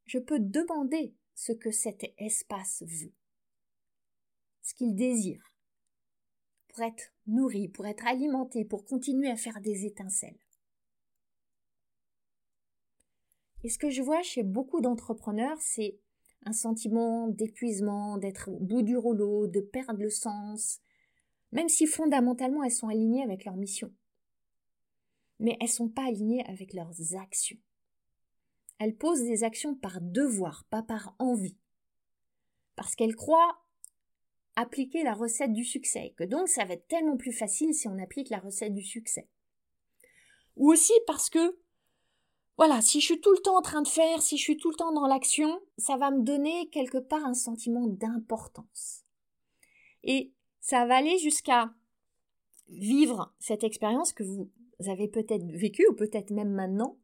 je peux demander ce que cet espace veut, ce qu'il désire, pour être nourri, pour être alimenté, pour continuer à faire des étincelles. Et ce que je vois chez beaucoup d'entrepreneurs, c'est un sentiment d'épuisement, d'être au bout du rouleau, de perdre le sens, même si fondamentalement elles sont alignées avec leur mission. Mais elles sont pas alignées avec leurs actions. Elles posent des actions par devoir, pas par envie. Parce qu'elles croient appliquer la recette du succès, que donc ça va être tellement plus facile si on applique la recette du succès. Ou aussi parce que voilà, si je suis tout le temps en train de faire, si je suis tout le temps dans l'action, ça va me donner quelque part un sentiment d'importance. Et ça va aller jusqu'à vivre cette expérience que vous avez peut-être vécue ou peut-être même maintenant,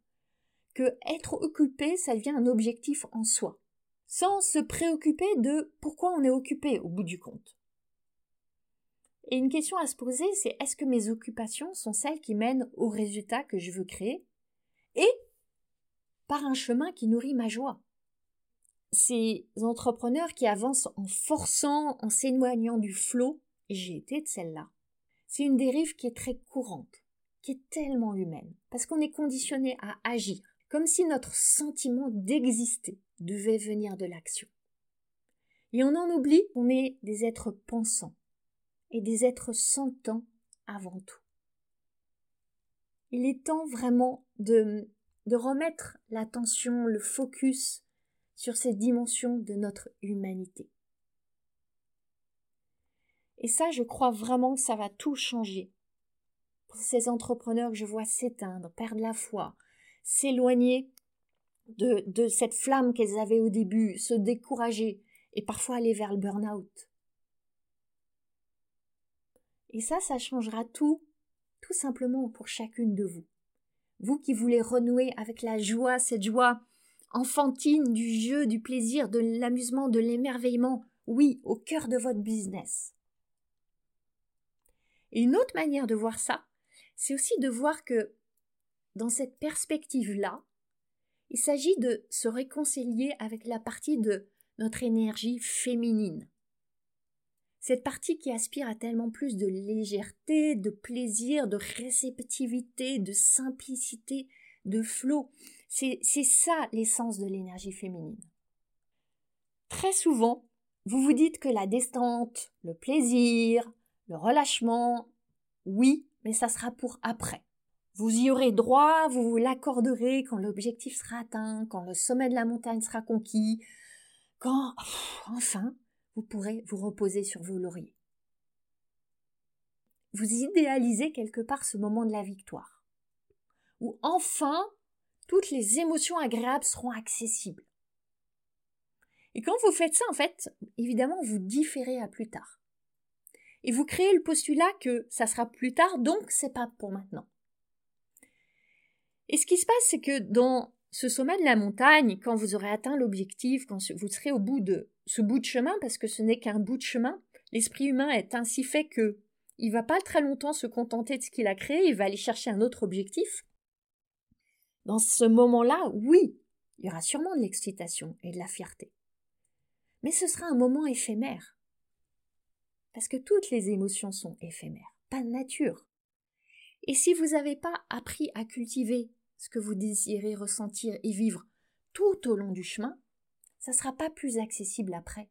que être occupé, ça devient un objectif en soi, sans se préoccuper de pourquoi on est occupé au bout du compte. Et une question à se poser, c'est est-ce que mes occupations sont celles qui mènent au résultat que je veux créer et par un chemin qui nourrit ma joie? Ces entrepreneurs qui avancent en forçant, en s'éloignant du flot, j'ai été de celle-là. C'est une dérive qui est très courante, qui est tellement humaine, parce qu'on est conditionné à agir, comme si notre sentiment d'exister devait venir de l'action. Et on en oublie qu'on est des êtres pensants et des êtres sentants avant tout. Il est temps vraiment de remettre l'attention, le focus sur ces dimensions de notre humanité. Et ça, je crois vraiment que ça va tout changer. Ces entrepreneurs que je vois s'éteindre, perdre la foi, s'éloigner de, de cette flamme qu'elles avaient au début, se décourager et parfois aller vers le burn-out. Et ça, ça changera tout, tout simplement pour chacune de vous. Vous qui voulez renouer avec la joie, cette joie enfantine du jeu, du plaisir, de l'amusement, de l'émerveillement, oui, au cœur de votre business. Et une autre manière de voir ça, c'est aussi de voir que dans cette perspective-là, il s'agit de se réconcilier avec la partie de notre énergie féminine. Cette partie qui aspire à tellement plus de légèreté, de plaisir, de réceptivité, de simplicité, de flot. C'est ça l'essence de l'énergie féminine. Très souvent, vous vous dites que la descente, le plaisir, le relâchement, oui, mais ça sera pour après. Vous y aurez droit, vous vous l'accorderez quand l'objectif sera atteint, quand le sommet de la montagne sera conquis, quand, enfin, vous pourrez vous reposer sur vos lauriers. Vous idéalisez quelque part ce moment de la victoire, où enfin toutes les émotions agréables seront accessibles. Et quand vous faites ça, en fait, évidemment, vous différez à plus tard. Et vous créez le postulat que ça sera plus tard, donc c'est pas pour maintenant. Et ce qui se passe, c'est que dans ce sommet de la montagne, quand vous aurez atteint l'objectif, quand vous serez au bout de ce bout de chemin, parce que ce n'est qu'un bout de chemin, l'esprit humain est ainsi fait que il va pas très longtemps se contenter de ce qu'il a créé, il va aller chercher un autre objectif. Dans ce moment-là, oui, il y aura sûrement de l'excitation et de la fierté. Mais ce sera un moment éphémère. Parce que toutes les émotions sont éphémères, pas de nature. Et si vous n'avez pas appris à cultiver ce que vous désirez ressentir et vivre tout au long du chemin, ça ne sera pas plus accessible après.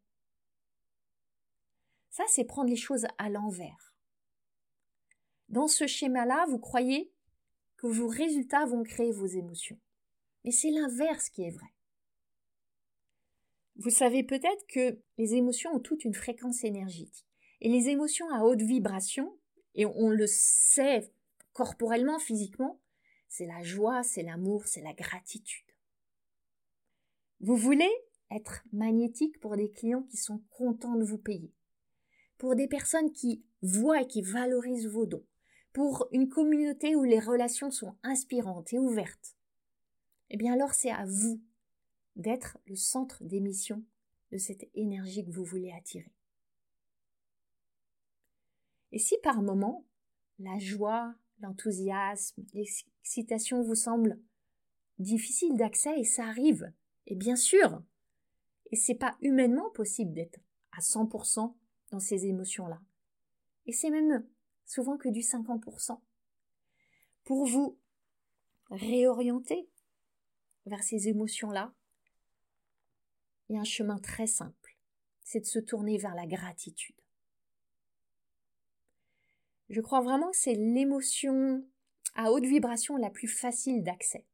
Ça, c'est prendre les choses à l'envers. Dans ce schéma-là, vous croyez que vos résultats vont créer vos émotions. Mais c'est l'inverse qui est vrai. Vous savez peut-être que les émotions ont toute une fréquence énergétique. Et les émotions à haute vibration, et on le sait corporellement, physiquement, c'est la joie, c'est l'amour, c'est la gratitude. Vous voulez être magnétique pour des clients qui sont contents de vous payer, pour des personnes qui voient et qui valorisent vos dons, pour une communauté où les relations sont inspirantes et ouvertes. Eh bien alors c'est à vous d'être le centre d'émission de cette énergie que vous voulez attirer. Et si par moment la joie, l'enthousiasme, l'excitation vous semblent difficiles d'accès et ça arrive, et bien sûr, et c'est pas humainement possible d'être à 100% dans ces émotions-là. Et c'est même souvent que du 50%. Pour vous réorienter vers ces émotions-là, il y a un chemin très simple, c'est de se tourner vers la gratitude. Je crois vraiment que c'est l'émotion à haute vibration la plus facile d'accès,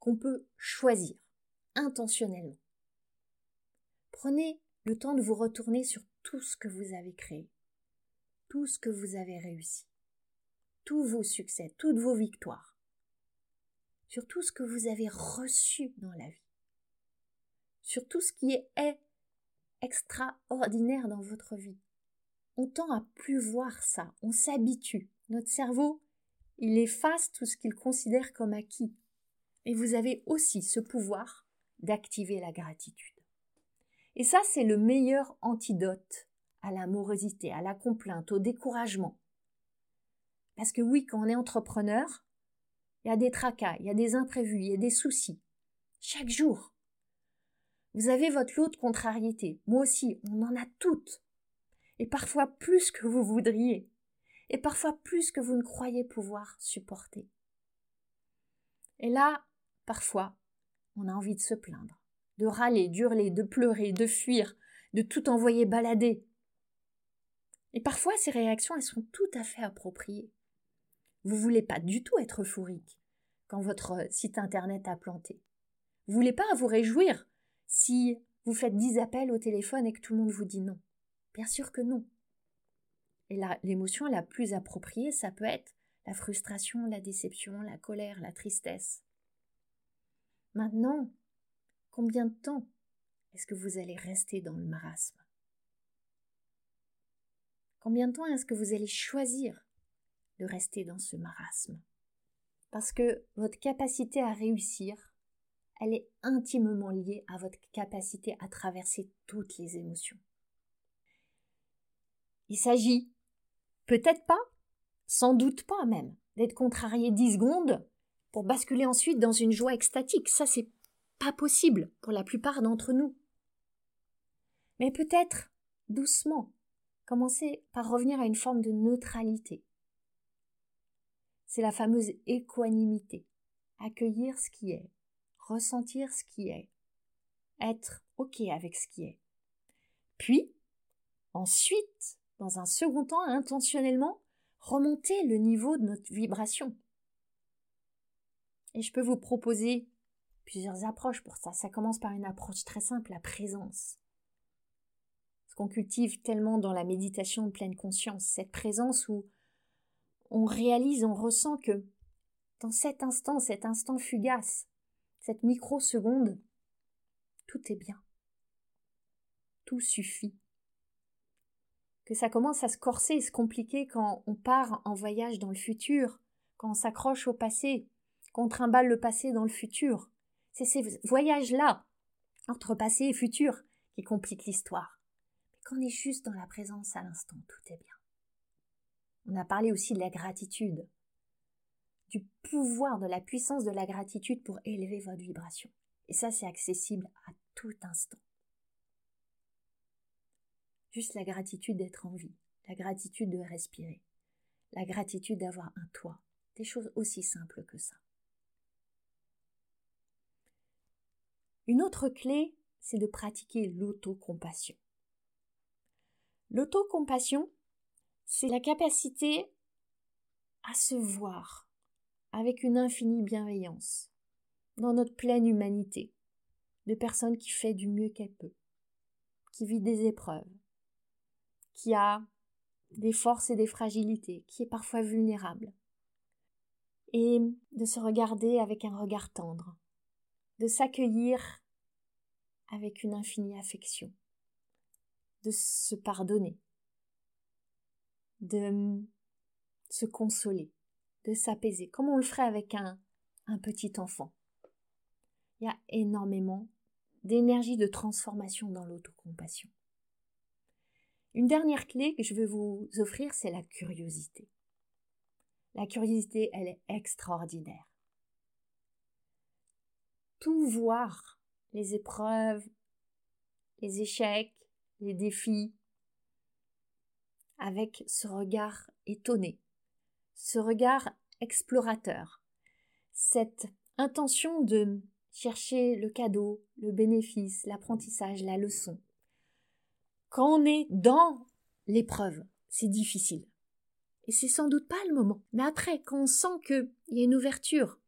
qu'on peut choisir intentionnellement. Prenez le temps de vous retourner sur tout ce que vous avez créé, tout ce que vous avez réussi, tous vos succès, toutes vos victoires, sur tout ce que vous avez reçu dans la vie, sur tout ce qui est extraordinaire dans votre vie. On tend à plus voir ça, on s'habitue. Notre cerveau, il efface tout ce qu'il considère comme acquis. Et vous avez aussi ce pouvoir d'activer la gratitude. Et ça, c'est le meilleur antidote à l'amorosité, à la complainte, au découragement. Parce que oui, quand on est entrepreneur, il y a des tracas, il y a des imprévus, il y a des soucis. Chaque jour. Vous avez votre lot de contrariétés. Moi aussi, on en a toutes. Et parfois plus que vous voudriez. Et parfois plus que vous ne croyez pouvoir supporter. Et là, parfois, on a envie de se plaindre, de râler, d'hurler, de pleurer, de fuir, de tout envoyer balader. Et parfois, ces réactions, elles sont tout à fait appropriées. Vous voulez pas du tout être euphorique quand votre site internet a planté. Vous voulez pas vous réjouir si vous faites dix appels au téléphone et que tout le monde vous dit non. Bien sûr que non. Et l'émotion la plus appropriée, ça peut être la frustration, la déception, la colère, la tristesse. Maintenant, combien de temps est-ce que vous allez rester dans le marasme? Combien de temps est-ce que vous allez choisir de rester dans ce marasme? Parce que votre capacité à réussir, elle est intimement liée à votre capacité à traverser toutes les émotions. Il s'agit peut-être pas, sans doute pas même, d'être contrarié dix secondes pour basculer ensuite dans une joie extatique. Ça, c'est pas possible pour la plupart d'entre nous. Mais peut-être, doucement, commencer par revenir à une forme de neutralité, c'est la fameuse équanimité. Accueillir ce qui est, ressentir ce qui est, être OK avec ce qui est. Puis, ensuite, dans un second temps, intentionnellement, remonter le niveau de notre vibration. Et je peux vous proposer plusieurs approches pour ça. Ça commence par une approche très simple, la présence. Ce qu'on cultive tellement dans la méditation de pleine conscience, cette présence où on réalise, on ressent que dans cet instant, cet instant fugace, cette microseconde, tout est bien. Tout suffit. Que ça commence à se corser et se compliquer quand on part en voyage dans le futur, quand on s'accroche au passé, qu'on trimballe le passé dans le futur. C'est ces voyages-là, entre passé et futur, qui compliquent l'histoire. Mais quand on est juste dans la présence à l'instant, tout est bien. On a parlé aussi de la gratitude, du pouvoir, de la puissance de la gratitude pour élever votre vibration. Et ça, c'est accessible à tout instant. Juste la gratitude d'être en vie, la gratitude de respirer, la gratitude d'avoir un toit, des choses aussi simples que ça. Une autre clé, c'est de pratiquer l'autocompassion. L'autocompassion, c'est la capacité à se voir avec une infinie bienveillance, dans notre pleine humanité, de personne qui fait du mieux qu'elle peut, qui vit des épreuves, qui a des forces et des fragilités, qui est parfois vulnérable, et de se regarder avec un regard tendre, de s'accueillir avec une infinie affection, de se pardonner, de se consoler, de s'apaiser, comme on le ferait avec un, petit enfant. Il y a énormément d'énergie de transformation dans l'autocompassion. Une dernière clé que je veux vous offrir, c'est la curiosité. La curiosité, elle est extraordinaire. Tout voir, les épreuves, les échecs, les défis, avec ce regard étonné, ce regard explorateur, cette intention de chercher le cadeau, le bénéfice, l'apprentissage, la leçon. Quand on est dans l'épreuve, c'est difficile. Et c'est sans doute pas le moment. Mais après, quand on sent qu'il y a une ouverture,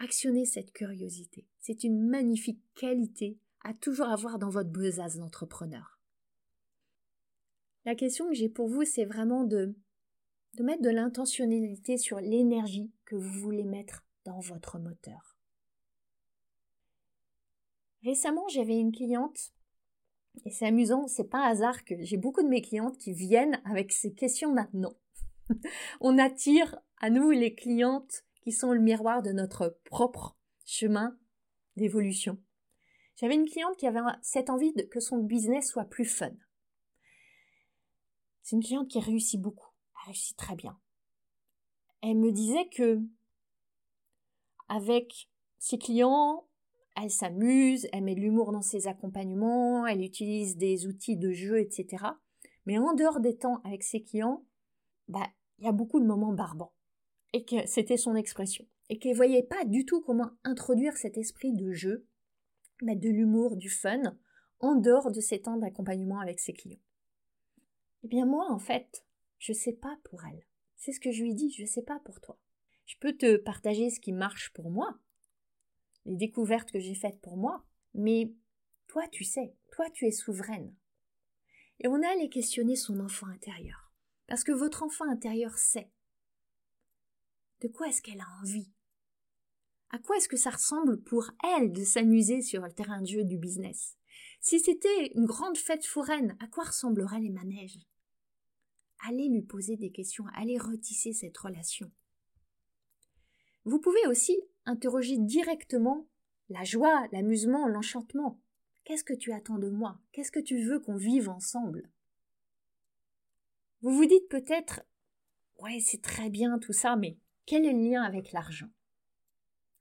actionnez cette curiosité. C'est une magnifique qualité à toujours avoir dans votre besace d'entrepreneur. La question que j'ai pour vous, c'est vraiment de, de mettre de l'intentionnalité sur l'énergie que vous voulez mettre dans votre moteur. Récemment, j'avais une cliente, et c'est amusant, c'est pas hasard que j'ai beaucoup de mes clientes qui viennent avec ces questions maintenant. on attire à nous les clientes qui sont le miroir de notre propre chemin d'évolution. J'avais une cliente qui avait cette envie de, que son business soit plus fun. C'est une cliente qui réussit beaucoup, elle réussit très bien. Elle me disait que avec ses clients, elle s'amuse, elle met de l'humour dans ses accompagnements, elle utilise des outils de jeu, etc. Mais en dehors des temps avec ses clients, bah, il y a beaucoup de moments barbants. Et que c'était son expression. Et qu'elle ne voyait pas du tout comment introduire cet esprit de jeu, mettre de l'humour, du fun, en dehors de ces temps d'accompagnement avec ses clients. Eh bien, moi, en fait, je sais pas pour elle. C'est ce que je lui dis, je sais pas pour toi. Je peux te partager ce qui marche pour moi, les découvertes que j'ai faites pour moi, mais toi, tu sais, toi, tu es souveraine. Et on a allé questionner son enfant intérieur. Parce que votre enfant intérieur sait. De quoi est-ce qu'elle a envie À quoi est-ce que ça ressemble pour elle de s'amuser sur le terrain de jeu du business? Si c'était une grande fête foraine, à quoi ressembleraient les manèges? Allez lui poser des questions, allez retisser cette relation. Vous pouvez aussi interroger directement la joie, l'amusement, l'enchantement. Qu'est-ce que tu attends de moi? Qu'est-ce que tu veux qu'on vive ensemble? Vous vous dites peut-être Ouais, c'est très bien tout ça, mais quel est le lien avec l'argent?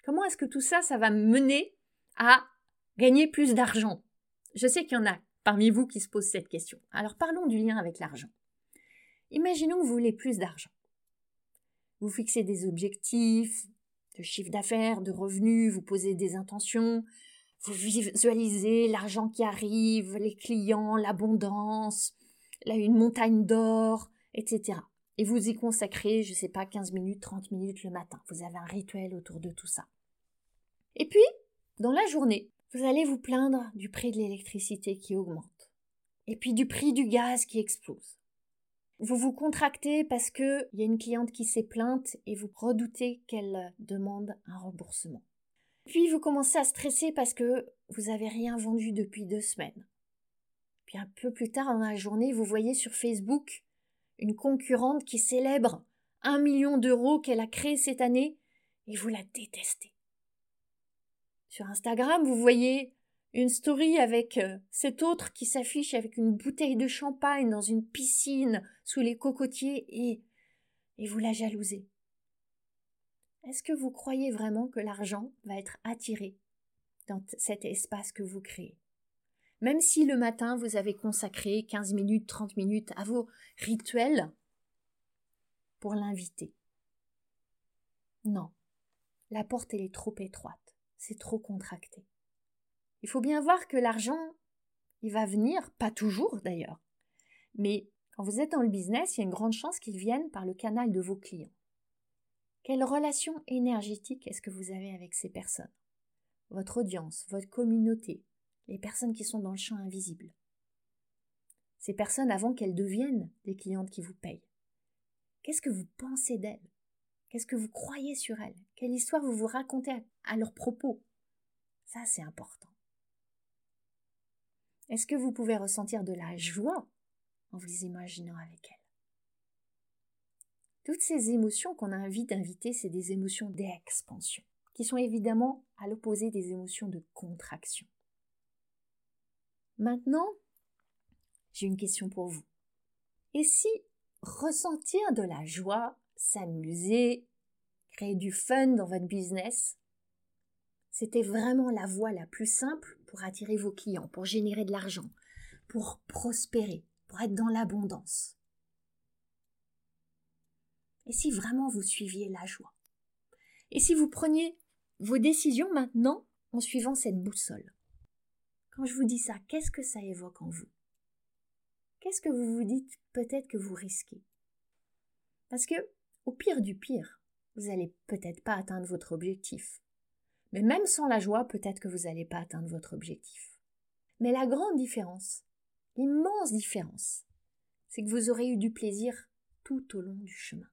Comment est-ce que tout ça, ça va mener à gagner plus d'argent? Je sais qu'il y en a parmi vous qui se posent cette question. Alors parlons du lien avec l'argent. Imaginons que vous voulez plus d'argent. Vous fixez des objectifs de chiffre d'affaires, de revenus, vous posez des intentions, vous visualisez l'argent qui arrive, les clients, l'abondance, une montagne d'or, etc. Et vous y consacrez, je ne sais pas, 15 minutes, 30 minutes le matin. Vous avez un rituel autour de tout ça. Et puis, dans la journée, vous allez vous plaindre du prix de l'électricité qui augmente. Et puis du prix du gaz qui explose. Vous vous contractez parce qu'il y a une cliente qui s'est plainte et vous redoutez qu'elle demande un remboursement. Puis vous commencez à stresser parce que vous n'avez rien vendu depuis deux semaines. Puis un peu plus tard dans la journée, vous voyez sur Facebook une concurrente qui célèbre un million d'euros qu'elle a créé cette année et vous la détestez. Sur Instagram, vous voyez une story avec euh, cet autre qui s'affiche avec une bouteille de champagne dans une piscine sous les cocotiers et, et vous la jalousez. Est-ce que vous croyez vraiment que l'argent va être attiré dans cet espace que vous créez? Même si le matin vous avez consacré 15 minutes, 30 minutes à vos rituels pour l'inviter. Non, la porte elle est trop étroite, c'est trop contracté. Il faut bien voir que l'argent, il va venir, pas toujours d'ailleurs, mais quand vous êtes dans le business, il y a une grande chance qu'il vienne par le canal de vos clients. Quelle relation énergétique est-ce que vous avez avec ces personnes? Votre audience, votre communauté, les personnes qui sont dans le champ invisible. Ces personnes avant qu'elles deviennent des clientes qui vous payent. Qu'est-ce que vous pensez d'elles? Qu'est-ce que vous croyez sur elles? Quelle histoire vous vous racontez à, leurs propos? Ça, c'est important. Est-ce que vous pouvez ressentir de la joie en vous imaginant avec elles toutes ces émotions qu'on a envie d'inviter, c'est des émotions d'expansion, qui sont évidemment à l'opposé des émotions de contraction. Maintenant, j'ai une question pour vous. Et si ressentir de la joie, s'amuser, créer du fun dans votre business, c'était vraiment la voie la plus simple pour attirer vos clients, pour générer de l'argent, pour prospérer, pour être dans l'abondance. Et si vraiment vous suiviez la joie? Et si vous preniez vos décisions maintenant en suivant cette boussole? Quand je vous dis ça, qu'est-ce que ça évoque en vous? Qu'est-ce que vous vous dites peut-être que vous risquez? Parce que, au pire du pire, vous n'allez peut-être pas atteindre votre objectif. Mais même sans la joie, peut-être que vous n'allez pas atteindre votre objectif. Mais la grande différence, l'immense différence, c'est que vous aurez eu du plaisir tout au long du chemin.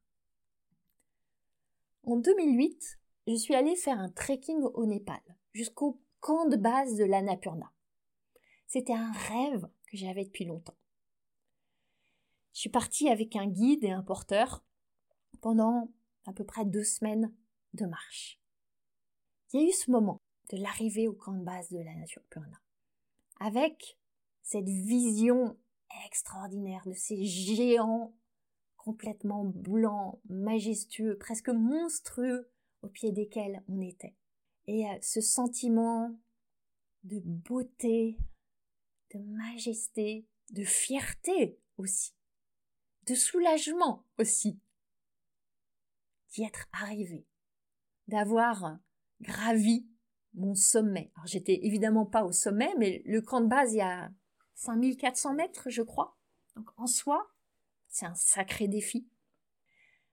En 2008, je suis allée faire un trekking au Népal, jusqu'au camp de base de l'Annapurna. C'était un rêve que j'avais depuis longtemps. Je suis partie avec un guide et un porteur pendant à peu près deux semaines de marche. Il y a eu ce moment de l'arrivée au camp de base de l'Annapurna, avec cette vision extraordinaire de ces géants complètement blanc, majestueux, presque monstrueux au pied desquels on était. Et euh, ce sentiment de beauté, de majesté, de fierté aussi, de soulagement aussi, d'y être arrivé, d'avoir gravi mon sommet. Alors j'étais évidemment pas au sommet, mais le camp de base il y a 5400 mètres, je crois. Donc en soi, c'est un sacré défi.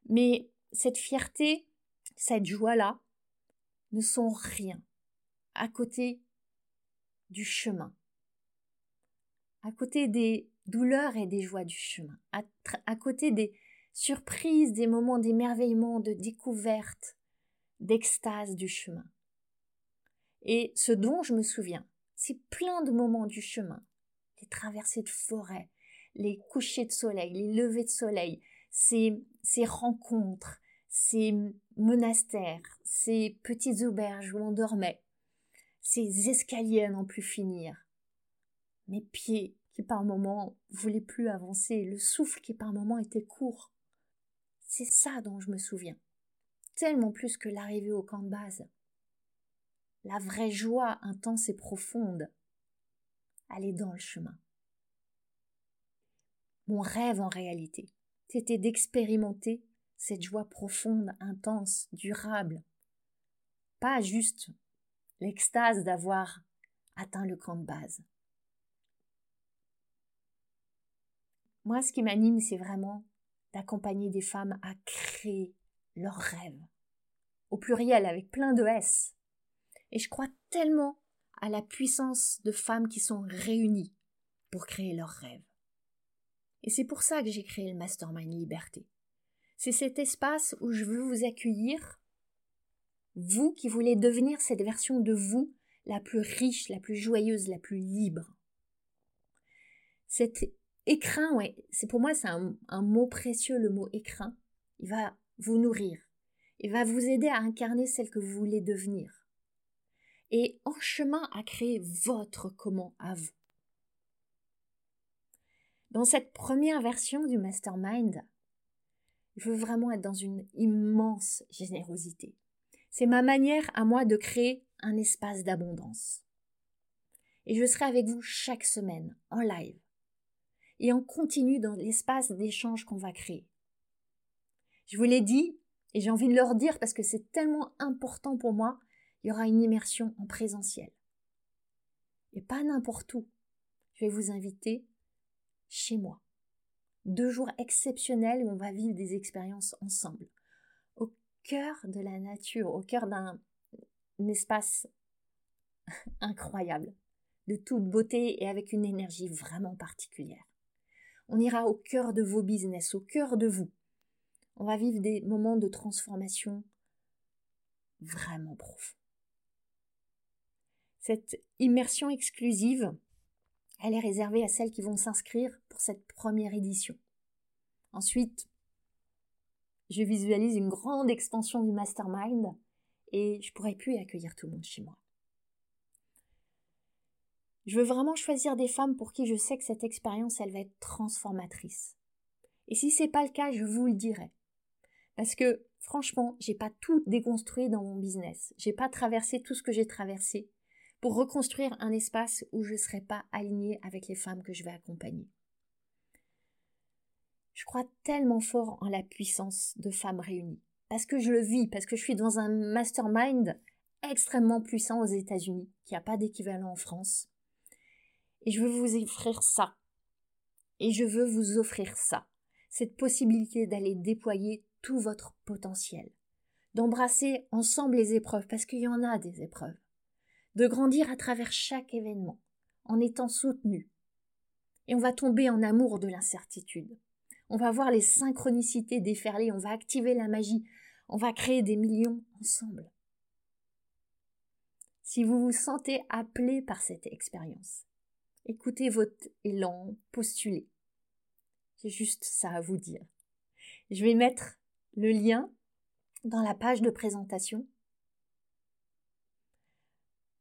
Mais cette fierté, cette joie-là, ne sont rien à côté du chemin, à côté des douleurs et des joies du chemin, à, côté des surprises, des moments d'émerveillement, de découverte, d'extase du chemin. Et ce dont je me souviens, c'est plein de moments du chemin, des traversées de forêt, les couchers de soleil, les levées de soleil, ces, ces rencontres, ces monastères, ces petites auberges où on dormait, ces escaliers à n'en plus finir, mes pieds qui par moments voulaient plus avancer, le souffle qui par moments était court. C'est ça dont je me souviens, tellement plus que l'arrivée au camp de base. La vraie joie intense et profonde, elle dans le chemin. Mon rêve en réalité, c'était d'expérimenter cette joie profonde, intense, durable. Pas juste l'extase d'avoir atteint le camp de base. Moi, ce qui m'anime, c'est vraiment d'accompagner des femmes à créer leurs rêves. Au pluriel, avec plein de S. Et je crois tellement à la puissance de femmes qui sont réunies pour créer leurs rêves. Et c'est pour ça que j'ai créé le Mastermind Liberté. C'est cet espace où je veux vous accueillir, vous qui voulez devenir cette version de vous la plus riche, la plus joyeuse, la plus libre. Cet écrin, ouais, c'est pour moi c'est un, un mot précieux, le mot écrin. Il va vous nourrir. Et va vous aider à incarner celle que vous voulez devenir. Et en chemin à créer votre comment à vous. Dans cette première version du mastermind, je veux vraiment être dans une immense générosité. C'est ma manière à moi de créer un espace d'abondance. Et je serai avec vous chaque semaine, en live, et en continu dans l'espace d'échange qu'on va créer. Je vous l'ai dit, et j'ai envie de leur dire parce que c'est tellement important pour moi, il y aura une immersion en présentiel. Et pas n'importe où. Je vais vous inviter chez moi. Deux jours exceptionnels où on va vivre des expériences ensemble. Au cœur de la nature, au cœur d'un espace incroyable, de toute beauté et avec une énergie vraiment particulière. On ira au cœur de vos business, au cœur de vous. On va vivre des moments de transformation vraiment profonds. Cette immersion exclusive, elle est réservée à celles qui vont s'inscrire pour cette première édition. Ensuite, je visualise une grande expansion du mastermind et je pourrais plus accueillir tout le monde chez moi. Je veux vraiment choisir des femmes pour qui je sais que cette expérience, elle va être transformatrice. Et si c'est pas le cas, je vous le dirai. Parce que, franchement, j'ai pas tout déconstruit dans mon business. J'ai pas traversé tout ce que j'ai traversé pour reconstruire un espace où je ne serai pas alignée avec les femmes que je vais accompagner. Je crois tellement fort en la puissance de femmes réunies. Parce que je le vis, parce que je suis dans un mastermind extrêmement puissant aux États-Unis, qui n'a pas d'équivalent en France. Et je veux vous offrir ça. Et je veux vous offrir ça. Cette possibilité d'aller déployer tout votre potentiel. D'embrasser ensemble les épreuves, parce qu'il y en a des épreuves de grandir à travers chaque événement, en étant soutenu. Et on va tomber en amour de l'incertitude. On va voir les synchronicités déferler, on va activer la magie, on va créer des millions ensemble. Si vous vous sentez appelé par cette expérience, écoutez votre élan, postulez. J'ai juste ça à vous dire. Je vais mettre le lien dans la page de présentation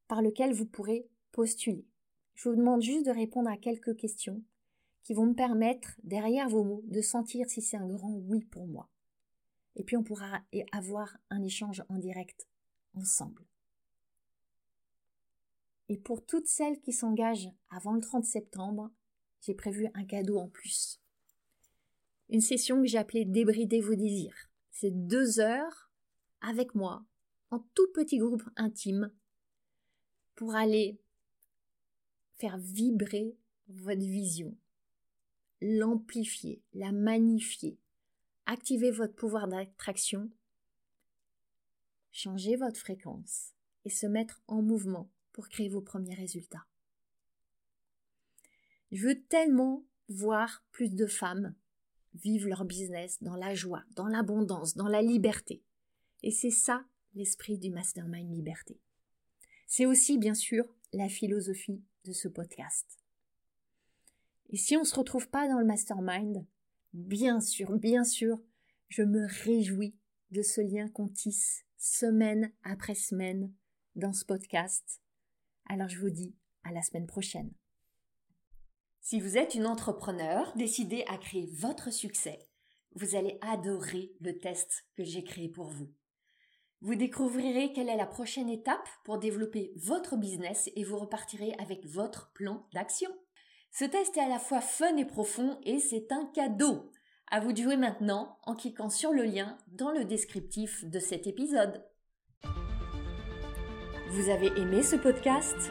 par lequel vous pourrez postuler. Je vous demande juste de répondre à quelques questions qui vont me permettre, derrière vos mots, de sentir si c'est un grand oui pour moi. Et puis on pourra avoir un échange en direct ensemble. Et pour toutes celles qui s'engagent avant le 30 septembre, j'ai prévu un cadeau en plus. Une session que j'ai appelée Débrider vos désirs. C'est deux heures avec moi, en tout petit groupe intime, pour aller faire vibrer votre vision, l'amplifier, la magnifier, activer votre pouvoir d'attraction, changer votre fréquence et se mettre en mouvement pour créer vos premiers résultats. Je veux tellement voir plus de femmes vivre leur business dans la joie, dans l'abondance, dans la liberté. Et c'est ça l'esprit du Mastermind Liberté. C'est aussi, bien sûr, la philosophie de ce podcast. Et si on ne se retrouve pas dans le mastermind, bien sûr, bien sûr, je me réjouis de ce lien qu'on tisse semaine après semaine dans ce podcast. Alors je vous dis à la semaine prochaine. Si vous êtes une entrepreneur décidée à créer votre succès, vous allez adorer le test que j'ai créé pour vous. Vous découvrirez quelle est la prochaine étape pour développer votre business et vous repartirez avec votre plan d'action. Ce test est à la fois fun et profond et c'est un cadeau. À vous de jouer maintenant en cliquant sur le lien dans le descriptif de cet épisode. Vous avez aimé ce podcast?